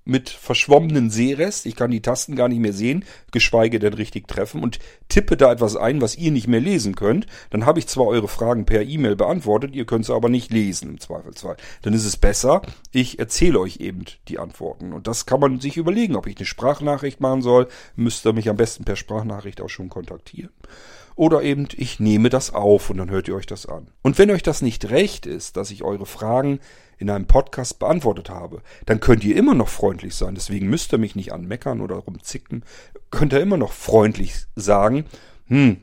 mit verschwommenen Sehrest. Ich kann die Tasten gar nicht mehr sehen, geschweige denn richtig treffen und tippe da etwas ein, was ihr nicht mehr lesen könnt. Dann habe ich zwar eure Fragen per E-Mail beantwortet, ihr könnt sie aber nicht lesen im Zweifelsfall. Dann ist es besser, ich erzähle euch eben die Antworten. Und das kann man sich überlegen, ob ich eine Sprachnachricht machen soll. Müsst ihr mich am besten per Sprachnachricht auch schon kontaktieren. Oder eben, ich nehme das auf und dann hört ihr euch das an. Und wenn euch das nicht recht ist, dass ich eure Fragen in einem Podcast beantwortet habe, dann könnt ihr immer noch freundlich sein. Deswegen müsst ihr mich nicht anmeckern oder rumzicken. Könnt ihr immer noch freundlich sagen, hm,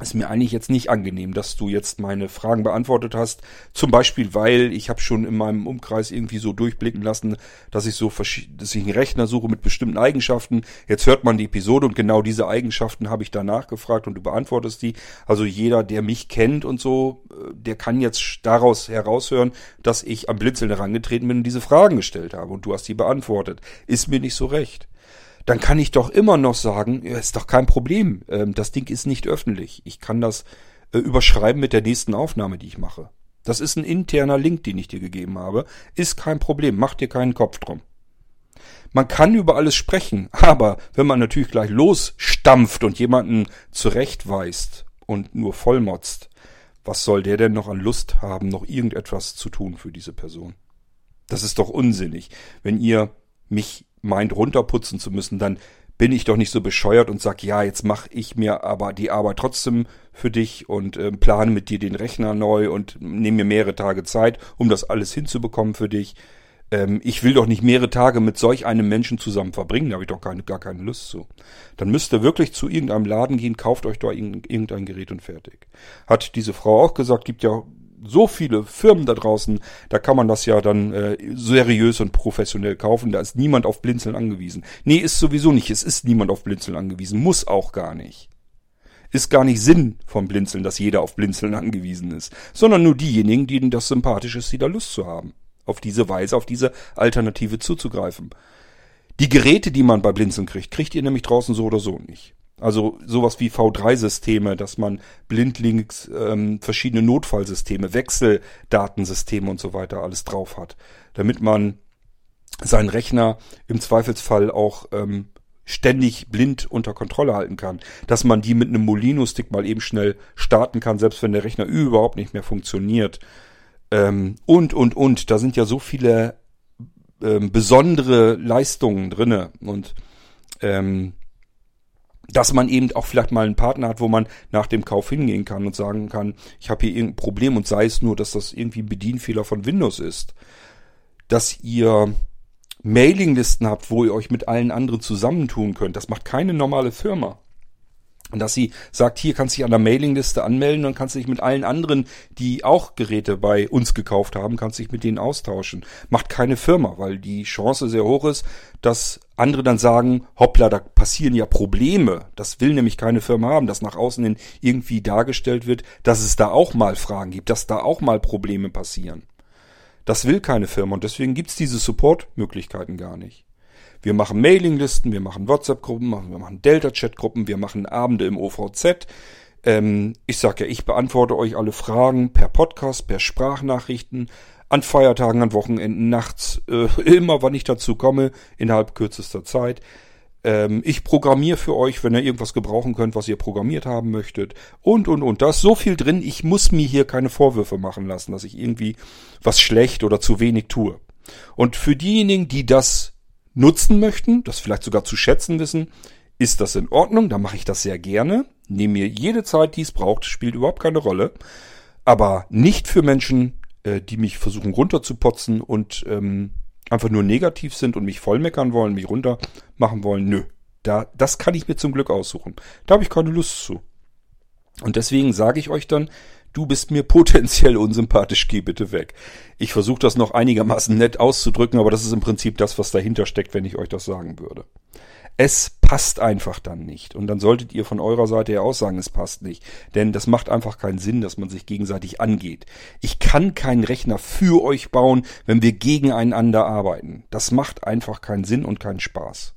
ist mir eigentlich jetzt nicht angenehm, dass du jetzt meine Fragen beantwortet hast. Zum Beispiel, weil ich habe schon in meinem Umkreis irgendwie so durchblicken lassen, dass ich so dass ich einen Rechner suche mit bestimmten Eigenschaften. Jetzt hört man die Episode und genau diese Eigenschaften habe ich danach gefragt und du beantwortest die. Also jeder, der mich kennt und so, äh, der kann jetzt daraus heraushören, dass ich am Blinzeln herangetreten bin und diese Fragen gestellt habe und du hast die beantwortet. Ist mir nicht so recht dann kann ich doch immer noch sagen, ja, ist doch kein Problem, ähm, das Ding ist nicht öffentlich. Ich kann das äh, überschreiben mit der nächsten Aufnahme, die ich mache. Das ist ein interner Link, den ich dir gegeben habe. Ist kein Problem, mach dir keinen Kopf drum. Man kann über alles sprechen, aber wenn man natürlich gleich losstampft und jemanden zurechtweist und nur vollmotzt, was soll der denn noch an Lust haben, noch irgendetwas zu tun für diese Person? Das ist doch unsinnig. Wenn ihr mich meint, runterputzen zu müssen, dann bin ich doch nicht so bescheuert und sag, ja, jetzt mache ich mir aber die Arbeit trotzdem für dich und äh, plane mit dir den Rechner neu und nehme mir mehrere Tage Zeit, um das alles hinzubekommen für dich. Ähm, ich will doch nicht mehrere Tage mit solch einem Menschen zusammen verbringen, da habe ich doch keine, gar keine Lust zu. Dann müsst ihr wirklich zu irgendeinem Laden gehen, kauft euch da irgendein Gerät und fertig. Hat diese Frau auch gesagt, gibt ja so viele Firmen da draußen, da kann man das ja dann äh, seriös und professionell kaufen. Da ist niemand auf Blinzeln angewiesen. Nee, ist sowieso nicht. Es ist niemand auf Blinzeln angewiesen. Muss auch gar nicht. Ist gar nicht Sinn vom Blinzeln, dass jeder auf Blinzeln angewiesen ist. Sondern nur diejenigen, denen das sympathisch ist, die da Lust zu haben. Auf diese Weise, auf diese Alternative zuzugreifen. Die Geräte, die man bei Blinzeln kriegt, kriegt ihr nämlich draußen so oder so nicht. Also sowas wie V3-Systeme, dass man blindlings ähm, verschiedene Notfallsysteme, Wechseldatensysteme und so weiter alles drauf hat, damit man seinen Rechner im Zweifelsfall auch ähm, ständig blind unter Kontrolle halten kann. Dass man die mit einem Molino-Stick mal eben schnell starten kann, selbst wenn der Rechner überhaupt nicht mehr funktioniert. Ähm, und, und, und. Da sind ja so viele ähm, besondere Leistungen drinne und ähm, dass man eben auch vielleicht mal einen Partner hat, wo man nach dem Kauf hingehen kann und sagen kann, ich habe hier irgendein Problem und sei es nur, dass das irgendwie ein Bedienfehler von Windows ist. Dass ihr Mailinglisten habt, wo ihr euch mit allen anderen zusammentun könnt. Das macht keine normale Firma. Und dass sie sagt, hier kannst du dich an der Mailingliste anmelden und kannst dich mit allen anderen, die auch Geräte bei uns gekauft haben, kannst dich mit denen austauschen. Macht keine Firma, weil die Chance sehr hoch ist, dass andere dann sagen, hoppla, da passieren ja Probleme. Das will nämlich keine Firma haben, dass nach außen hin irgendwie dargestellt wird, dass es da auch mal Fragen gibt, dass da auch mal Probleme passieren. Das will keine Firma und deswegen gibt's diese Support-Möglichkeiten gar nicht. Wir machen Mailinglisten, wir machen WhatsApp-Gruppen, wir machen Delta-Chat-Gruppen, wir machen Abende im OVZ. Ähm, ich sage ja, ich beantworte euch alle Fragen per Podcast, per Sprachnachrichten, an Feiertagen, an Wochenenden, nachts, äh, immer wann ich dazu komme, innerhalb kürzester Zeit. Ähm, ich programmiere für euch, wenn ihr irgendwas gebrauchen könnt, was ihr programmiert haben möchtet. Und, und, und. Da ist so viel drin, ich muss mir hier keine Vorwürfe machen lassen, dass ich irgendwie was schlecht oder zu wenig tue. Und für diejenigen, die das nutzen möchten, das vielleicht sogar zu schätzen wissen, ist das in Ordnung, da mache ich das sehr gerne, nehme mir jede Zeit, die es braucht, spielt überhaupt keine Rolle, aber nicht für Menschen, äh, die mich versuchen runterzupotzen und ähm, einfach nur negativ sind und mich vollmeckern wollen, mich runter machen wollen, nö. Da, das kann ich mir zum Glück aussuchen. Da habe ich keine Lust zu. Und deswegen sage ich euch dann, du bist mir potenziell unsympathisch, geh bitte weg. Ich versuche das noch einigermaßen nett auszudrücken, aber das ist im Prinzip das, was dahinter steckt, wenn ich euch das sagen würde. Es passt einfach dann nicht. Und dann solltet ihr von eurer Seite her auch sagen, es passt nicht. Denn das macht einfach keinen Sinn, dass man sich gegenseitig angeht. Ich kann keinen Rechner für euch bauen, wenn wir gegeneinander arbeiten. Das macht einfach keinen Sinn und keinen Spaß.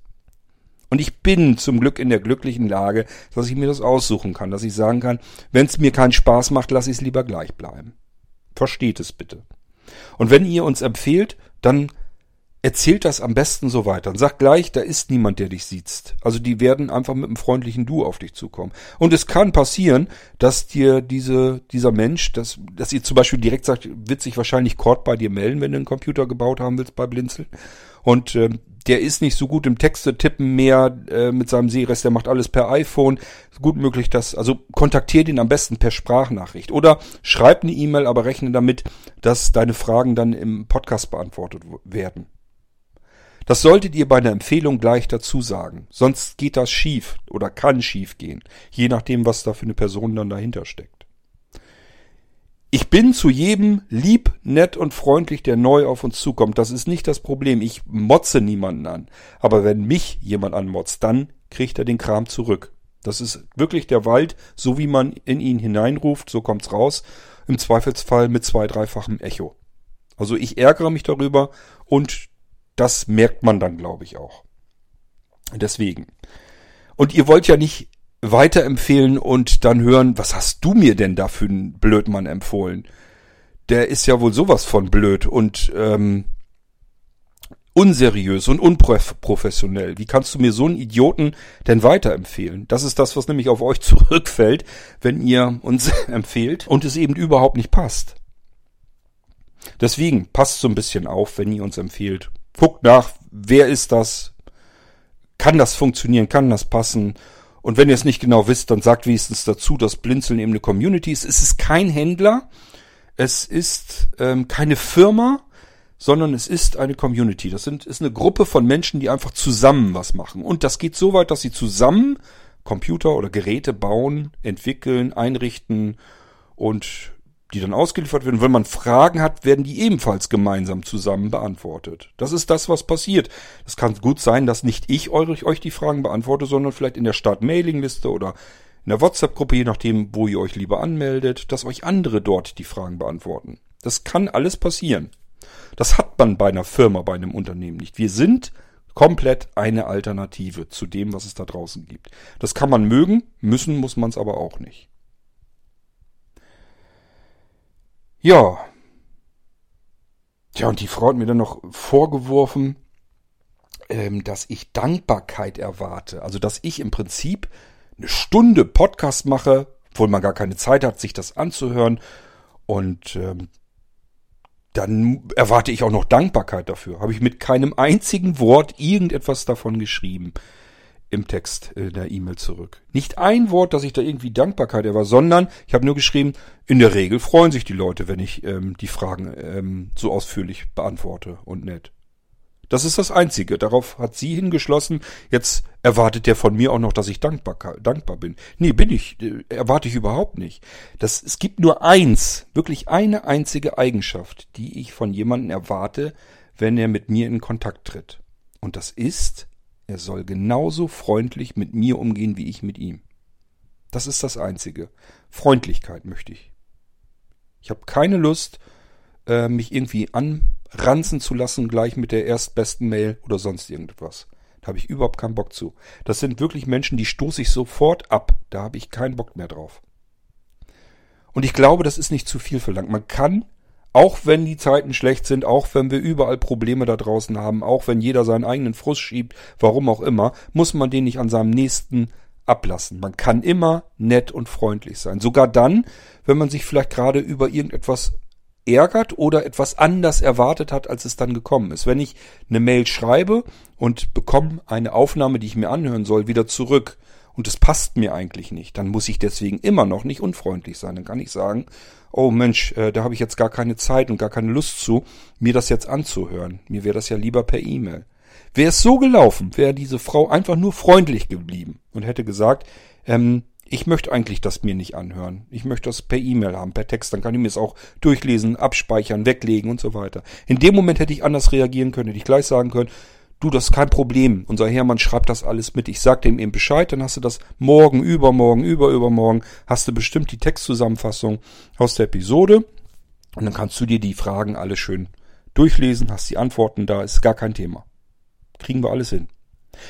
Und ich bin zum Glück in der glücklichen Lage, dass ich mir das aussuchen kann, dass ich sagen kann, wenn es mir keinen Spaß macht, lasse ich es lieber gleich bleiben. Versteht es bitte. Und wenn ihr uns empfehlt, dann erzählt das am besten so weiter und sagt gleich, da ist niemand, der dich sieht. Also die werden einfach mit einem freundlichen Du auf dich zukommen. Und es kann passieren, dass dir diese, dieser Mensch, dass, dass ihr zum Beispiel direkt sagt, wird sich wahrscheinlich Cord bei dir melden, wenn du einen Computer gebaut haben willst bei Blinzel. Und ähm, der ist nicht so gut im Texte tippen mehr äh, mit seinem Sehrest, der macht alles per iPhone. Gut möglich, dass, also kontaktiert ihn am besten per Sprachnachricht. Oder schreib eine E-Mail, aber rechne damit, dass deine Fragen dann im Podcast beantwortet werden. Das solltet ihr bei einer Empfehlung gleich dazu sagen. Sonst geht das schief oder kann schief gehen. Je nachdem, was da für eine Person dann dahinter steckt. Ich bin zu jedem lieb, nett und freundlich, der neu auf uns zukommt. Das ist nicht das Problem. Ich motze niemanden an. Aber wenn mich jemand anmotzt, dann kriegt er den Kram zurück. Das ist wirklich der Wald, so wie man in ihn hineinruft, so kommt's raus. Im Zweifelsfall mit zwei, dreifachem Echo. Also ich ärgere mich darüber und das merkt man dann, glaube ich, auch. Deswegen. Und ihr wollt ja nicht weiterempfehlen und dann hören, was hast du mir denn da für einen Blödmann empfohlen? Der ist ja wohl sowas von blöd und ähm, unseriös und unprofessionell. Wie kannst du mir so einen Idioten denn weiterempfehlen? Das ist das, was nämlich auf euch zurückfällt, wenn ihr uns empfehlt und es eben überhaupt nicht passt. Deswegen passt so ein bisschen auf, wenn ihr uns empfehlt. Guckt nach, wer ist das? Kann das funktionieren? Kann das passen? Und wenn ihr es nicht genau wisst, dann sagt wenigstens dazu, dass Blinzeln eben eine Community ist. Es ist kein Händler, es ist ähm, keine Firma, sondern es ist eine Community. Das sind, ist eine Gruppe von Menschen, die einfach zusammen was machen. Und das geht so weit, dass sie zusammen Computer oder Geräte bauen, entwickeln, einrichten und die dann ausgeliefert werden. Wenn man Fragen hat, werden die ebenfalls gemeinsam zusammen beantwortet. Das ist das, was passiert. Es kann gut sein, dass nicht ich euch die Fragen beantworte, sondern vielleicht in der Start-Mailing-Liste oder in der WhatsApp-Gruppe, je nachdem, wo ihr euch lieber anmeldet, dass euch andere dort die Fragen beantworten. Das kann alles passieren. Das hat man bei einer Firma, bei einem Unternehmen nicht. Wir sind komplett eine Alternative zu dem, was es da draußen gibt. Das kann man mögen, müssen muss man es aber auch nicht. Ja. Tja, und die Frau hat mir dann noch vorgeworfen, ähm, dass ich Dankbarkeit erwarte. Also, dass ich im Prinzip eine Stunde Podcast mache, obwohl man gar keine Zeit hat, sich das anzuhören. Und ähm, dann erwarte ich auch noch Dankbarkeit dafür. Habe ich mit keinem einzigen Wort irgendetwas davon geschrieben. Im Text in der E-Mail zurück. Nicht ein Wort, dass ich da irgendwie Dankbarkeit erwarte, sondern ich habe nur geschrieben, in der Regel freuen sich die Leute, wenn ich ähm, die Fragen ähm, so ausführlich beantworte und nett. Das ist das Einzige. Darauf hat sie hingeschlossen. Jetzt erwartet der von mir auch noch, dass ich dankbar, dankbar bin. Nee, bin ich. Äh, erwarte ich überhaupt nicht. Das, es gibt nur eins, wirklich eine einzige Eigenschaft, die ich von jemandem erwarte, wenn er mit mir in Kontakt tritt. Und das ist, er soll genauso freundlich mit mir umgehen wie ich mit ihm. Das ist das Einzige. Freundlichkeit möchte ich. Ich habe keine Lust, äh, mich irgendwie anranzen zu lassen, gleich mit der erstbesten Mail oder sonst irgendetwas. Da habe ich überhaupt keinen Bock zu. Das sind wirklich Menschen, die stoße ich sofort ab. Da habe ich keinen Bock mehr drauf. Und ich glaube, das ist nicht zu viel verlangt. Man kann auch wenn die Zeiten schlecht sind, auch wenn wir überall Probleme da draußen haben, auch wenn jeder seinen eigenen Frust schiebt, warum auch immer, muss man den nicht an seinem nächsten ablassen. Man kann immer nett und freundlich sein. Sogar dann, wenn man sich vielleicht gerade über irgendetwas ärgert oder etwas anders erwartet hat, als es dann gekommen ist. Wenn ich eine Mail schreibe und bekomme eine Aufnahme, die ich mir anhören soll, wieder zurück und es passt mir eigentlich nicht, dann muss ich deswegen immer noch nicht unfreundlich sein. Dann kann ich sagen, oh Mensch, äh, da habe ich jetzt gar keine Zeit und gar keine Lust zu, mir das jetzt anzuhören. Mir wäre das ja lieber per E-Mail. Wäre es so gelaufen, wäre diese Frau einfach nur freundlich geblieben und hätte gesagt, ähm, ich möchte eigentlich das mir nicht anhören. Ich möchte das per E-Mail haben, per Text. Dann kann ich mir es auch durchlesen, abspeichern, weglegen und so weiter. In dem Moment hätte ich anders reagieren können, hätte ich gleich sagen können, Du, das ist kein Problem. Unser Hermann schreibt das alles mit. Ich sag dem eben Bescheid, dann hast du das morgen, übermorgen, überübermorgen, hast du bestimmt die Textzusammenfassung aus der Episode. Und dann kannst du dir die Fragen alle schön durchlesen, hast die Antworten da, ist gar kein Thema. Kriegen wir alles hin.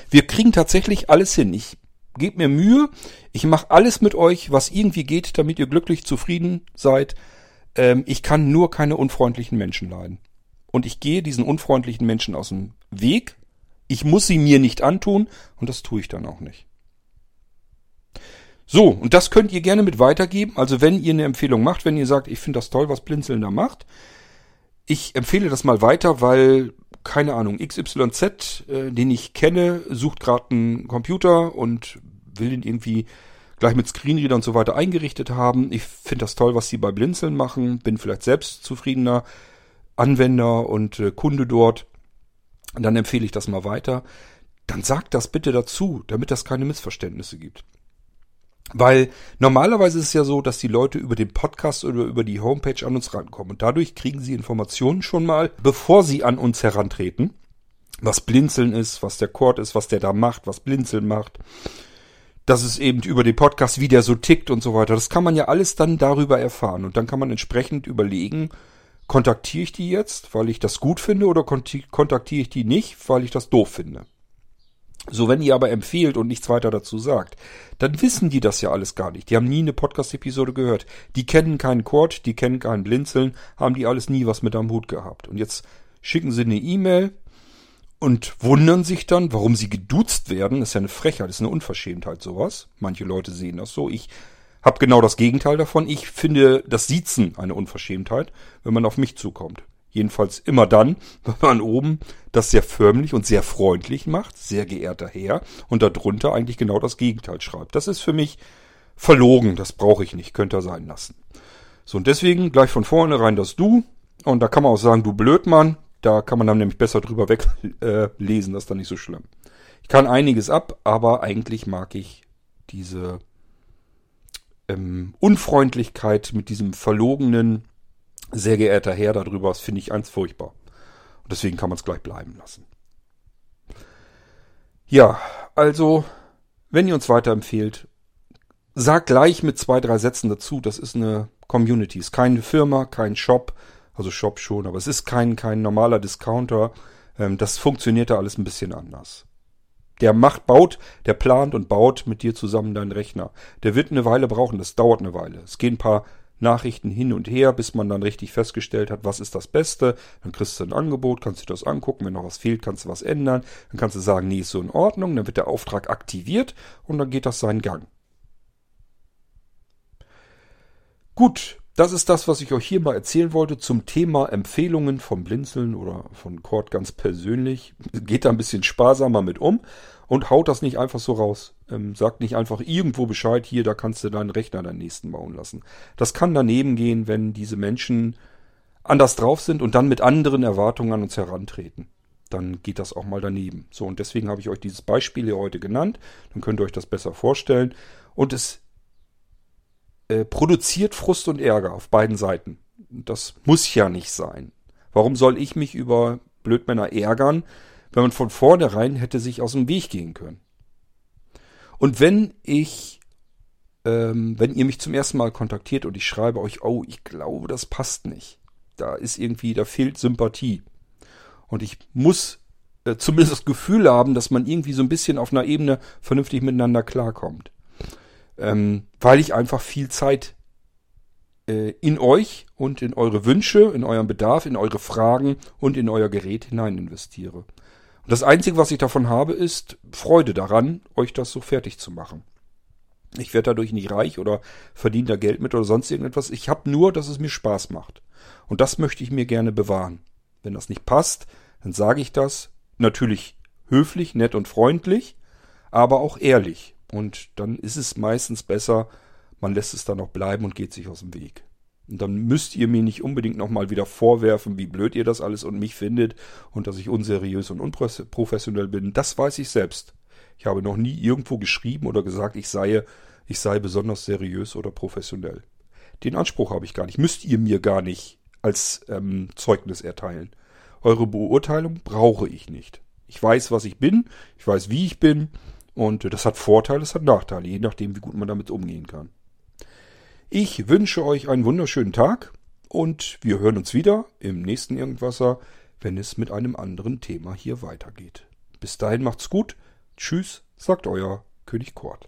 Wir kriegen tatsächlich alles hin. Ich gebe mir Mühe, ich mache alles mit euch, was irgendwie geht, damit ihr glücklich, zufrieden seid. Ähm, ich kann nur keine unfreundlichen Menschen leiden. Und ich gehe diesen unfreundlichen Menschen aus dem Weg. Ich muss sie mir nicht antun und das tue ich dann auch nicht. So, und das könnt ihr gerne mit weitergeben. Also wenn ihr eine Empfehlung macht, wenn ihr sagt, ich finde das toll, was Blinzeln da macht. Ich empfehle das mal weiter, weil, keine Ahnung, XYZ, äh, den ich kenne, sucht gerade einen Computer und will den irgendwie gleich mit Screenreader und so weiter eingerichtet haben. Ich finde das toll, was sie bei Blinzeln machen. Bin vielleicht selbst zufriedener Anwender und äh, Kunde dort, dann empfehle ich das mal weiter. Dann sagt das bitte dazu, damit das keine Missverständnisse gibt. Weil normalerweise ist es ja so, dass die Leute über den Podcast oder über die Homepage an uns rankommen. Und dadurch kriegen sie Informationen schon mal, bevor sie an uns herantreten. Was Blinzeln ist, was der Chord ist, was der da macht, was Blinzeln macht. Das ist eben über den Podcast, wie der so tickt und so weiter. Das kann man ja alles dann darüber erfahren. Und dann kann man entsprechend überlegen, kontaktiere ich die jetzt, weil ich das gut finde, oder kontaktiere ich die nicht, weil ich das doof finde? So, wenn ihr aber empfehlt und nichts weiter dazu sagt, dann wissen die das ja alles gar nicht. Die haben nie eine Podcast-Episode gehört. Die kennen keinen Chord, die kennen keinen Blinzeln, haben die alles nie was mit am Hut gehabt. Und jetzt schicken sie eine E-Mail und wundern sich dann, warum sie geduzt werden. Das ist ja eine Frechheit, das ist eine Unverschämtheit, sowas. Manche Leute sehen das so. Ich hab genau das Gegenteil davon. Ich finde das Siezen eine Unverschämtheit, wenn man auf mich zukommt. Jedenfalls immer dann, wenn man oben das sehr förmlich und sehr freundlich macht, sehr geehrter Herr, und darunter eigentlich genau das Gegenteil schreibt. Das ist für mich verlogen, das brauche ich nicht, könnte er sein lassen. So, und deswegen gleich von vornherein das Du, und da kann man auch sagen, du Blödmann, da kann man dann nämlich besser drüber weglesen, äh, das ist dann nicht so schlimm. Ich kann einiges ab, aber eigentlich mag ich diese ähm, Unfreundlichkeit, mit diesem verlogenen, sehr geehrter Herr darüber, das finde ich eins furchtbar. Und deswegen kann man es gleich bleiben lassen. Ja, also, wenn ihr uns weiterempfehlt, sagt gleich mit zwei, drei Sätzen dazu, das ist eine Community, ist keine Firma, kein Shop, also Shop schon, aber es ist kein, kein normaler Discounter. Ähm, das funktioniert da alles ein bisschen anders. Der macht, baut, der plant und baut mit dir zusammen deinen Rechner. Der wird eine Weile brauchen, das dauert eine Weile. Es gehen ein paar Nachrichten hin und her, bis man dann richtig festgestellt hat, was ist das Beste. Dann kriegst du ein Angebot, kannst du das angucken. Wenn noch was fehlt, kannst du was ändern. Dann kannst du sagen, nee, ist so in Ordnung. Dann wird der Auftrag aktiviert und dann geht das seinen Gang. Gut, das ist das, was ich euch hier mal erzählen wollte zum Thema Empfehlungen vom Blinzeln oder von Cord ganz persönlich. Geht da ein bisschen sparsamer mit um und haut das nicht einfach so raus. Ähm, sagt nicht einfach irgendwo Bescheid, hier, da kannst du deinen Rechner deinen nächsten bauen lassen. Das kann daneben gehen, wenn diese Menschen anders drauf sind und dann mit anderen Erwartungen an uns herantreten. Dann geht das auch mal daneben. So, und deswegen habe ich euch dieses Beispiel hier heute genannt. Dann könnt ihr euch das besser vorstellen. Und es äh, produziert Frust und Ärger auf beiden Seiten. Das muss ja nicht sein. Warum soll ich mich über Blödmänner ärgern, wenn man von vornherein hätte sich aus dem Weg gehen können? Und wenn ich, ähm, wenn ihr mich zum ersten Mal kontaktiert und ich schreibe euch, oh, ich glaube, das passt nicht. Da ist irgendwie, da fehlt Sympathie. Und ich muss äh, zumindest das Gefühl haben, dass man irgendwie so ein bisschen auf einer Ebene vernünftig miteinander klarkommt ähm, weil ich einfach viel Zeit äh, in euch und in eure Wünsche, in euren Bedarf, in eure Fragen und in euer Gerät hinein investiere. Und das Einzige, was ich davon habe, ist Freude daran, euch das so fertig zu machen. Ich werde dadurch nicht reich oder verdiene da Geld mit oder sonst irgendetwas. Ich habe nur, dass es mir Spaß macht. Und das möchte ich mir gerne bewahren. Wenn das nicht passt, dann sage ich das natürlich höflich, nett und freundlich, aber auch ehrlich. Und dann ist es meistens besser, man lässt es dann noch bleiben und geht sich aus dem Weg. Und dann müsst ihr mir nicht unbedingt nochmal wieder vorwerfen, wie blöd ihr das alles und mich findet und dass ich unseriös und unprofessionell bin. Das weiß ich selbst. Ich habe noch nie irgendwo geschrieben oder gesagt, ich sei, ich sei besonders seriös oder professionell. Den Anspruch habe ich gar nicht. Müsst ihr mir gar nicht als ähm, Zeugnis erteilen. Eure Beurteilung brauche ich nicht. Ich weiß, was ich bin, ich weiß, wie ich bin und das hat Vorteile, es hat Nachteile, je nachdem, wie gut man damit umgehen kann. Ich wünsche euch einen wunderschönen Tag und wir hören uns wieder im nächsten Irgendwasser, wenn es mit einem anderen Thema hier weitergeht. Bis dahin macht's gut. Tschüss, sagt euer König Kort.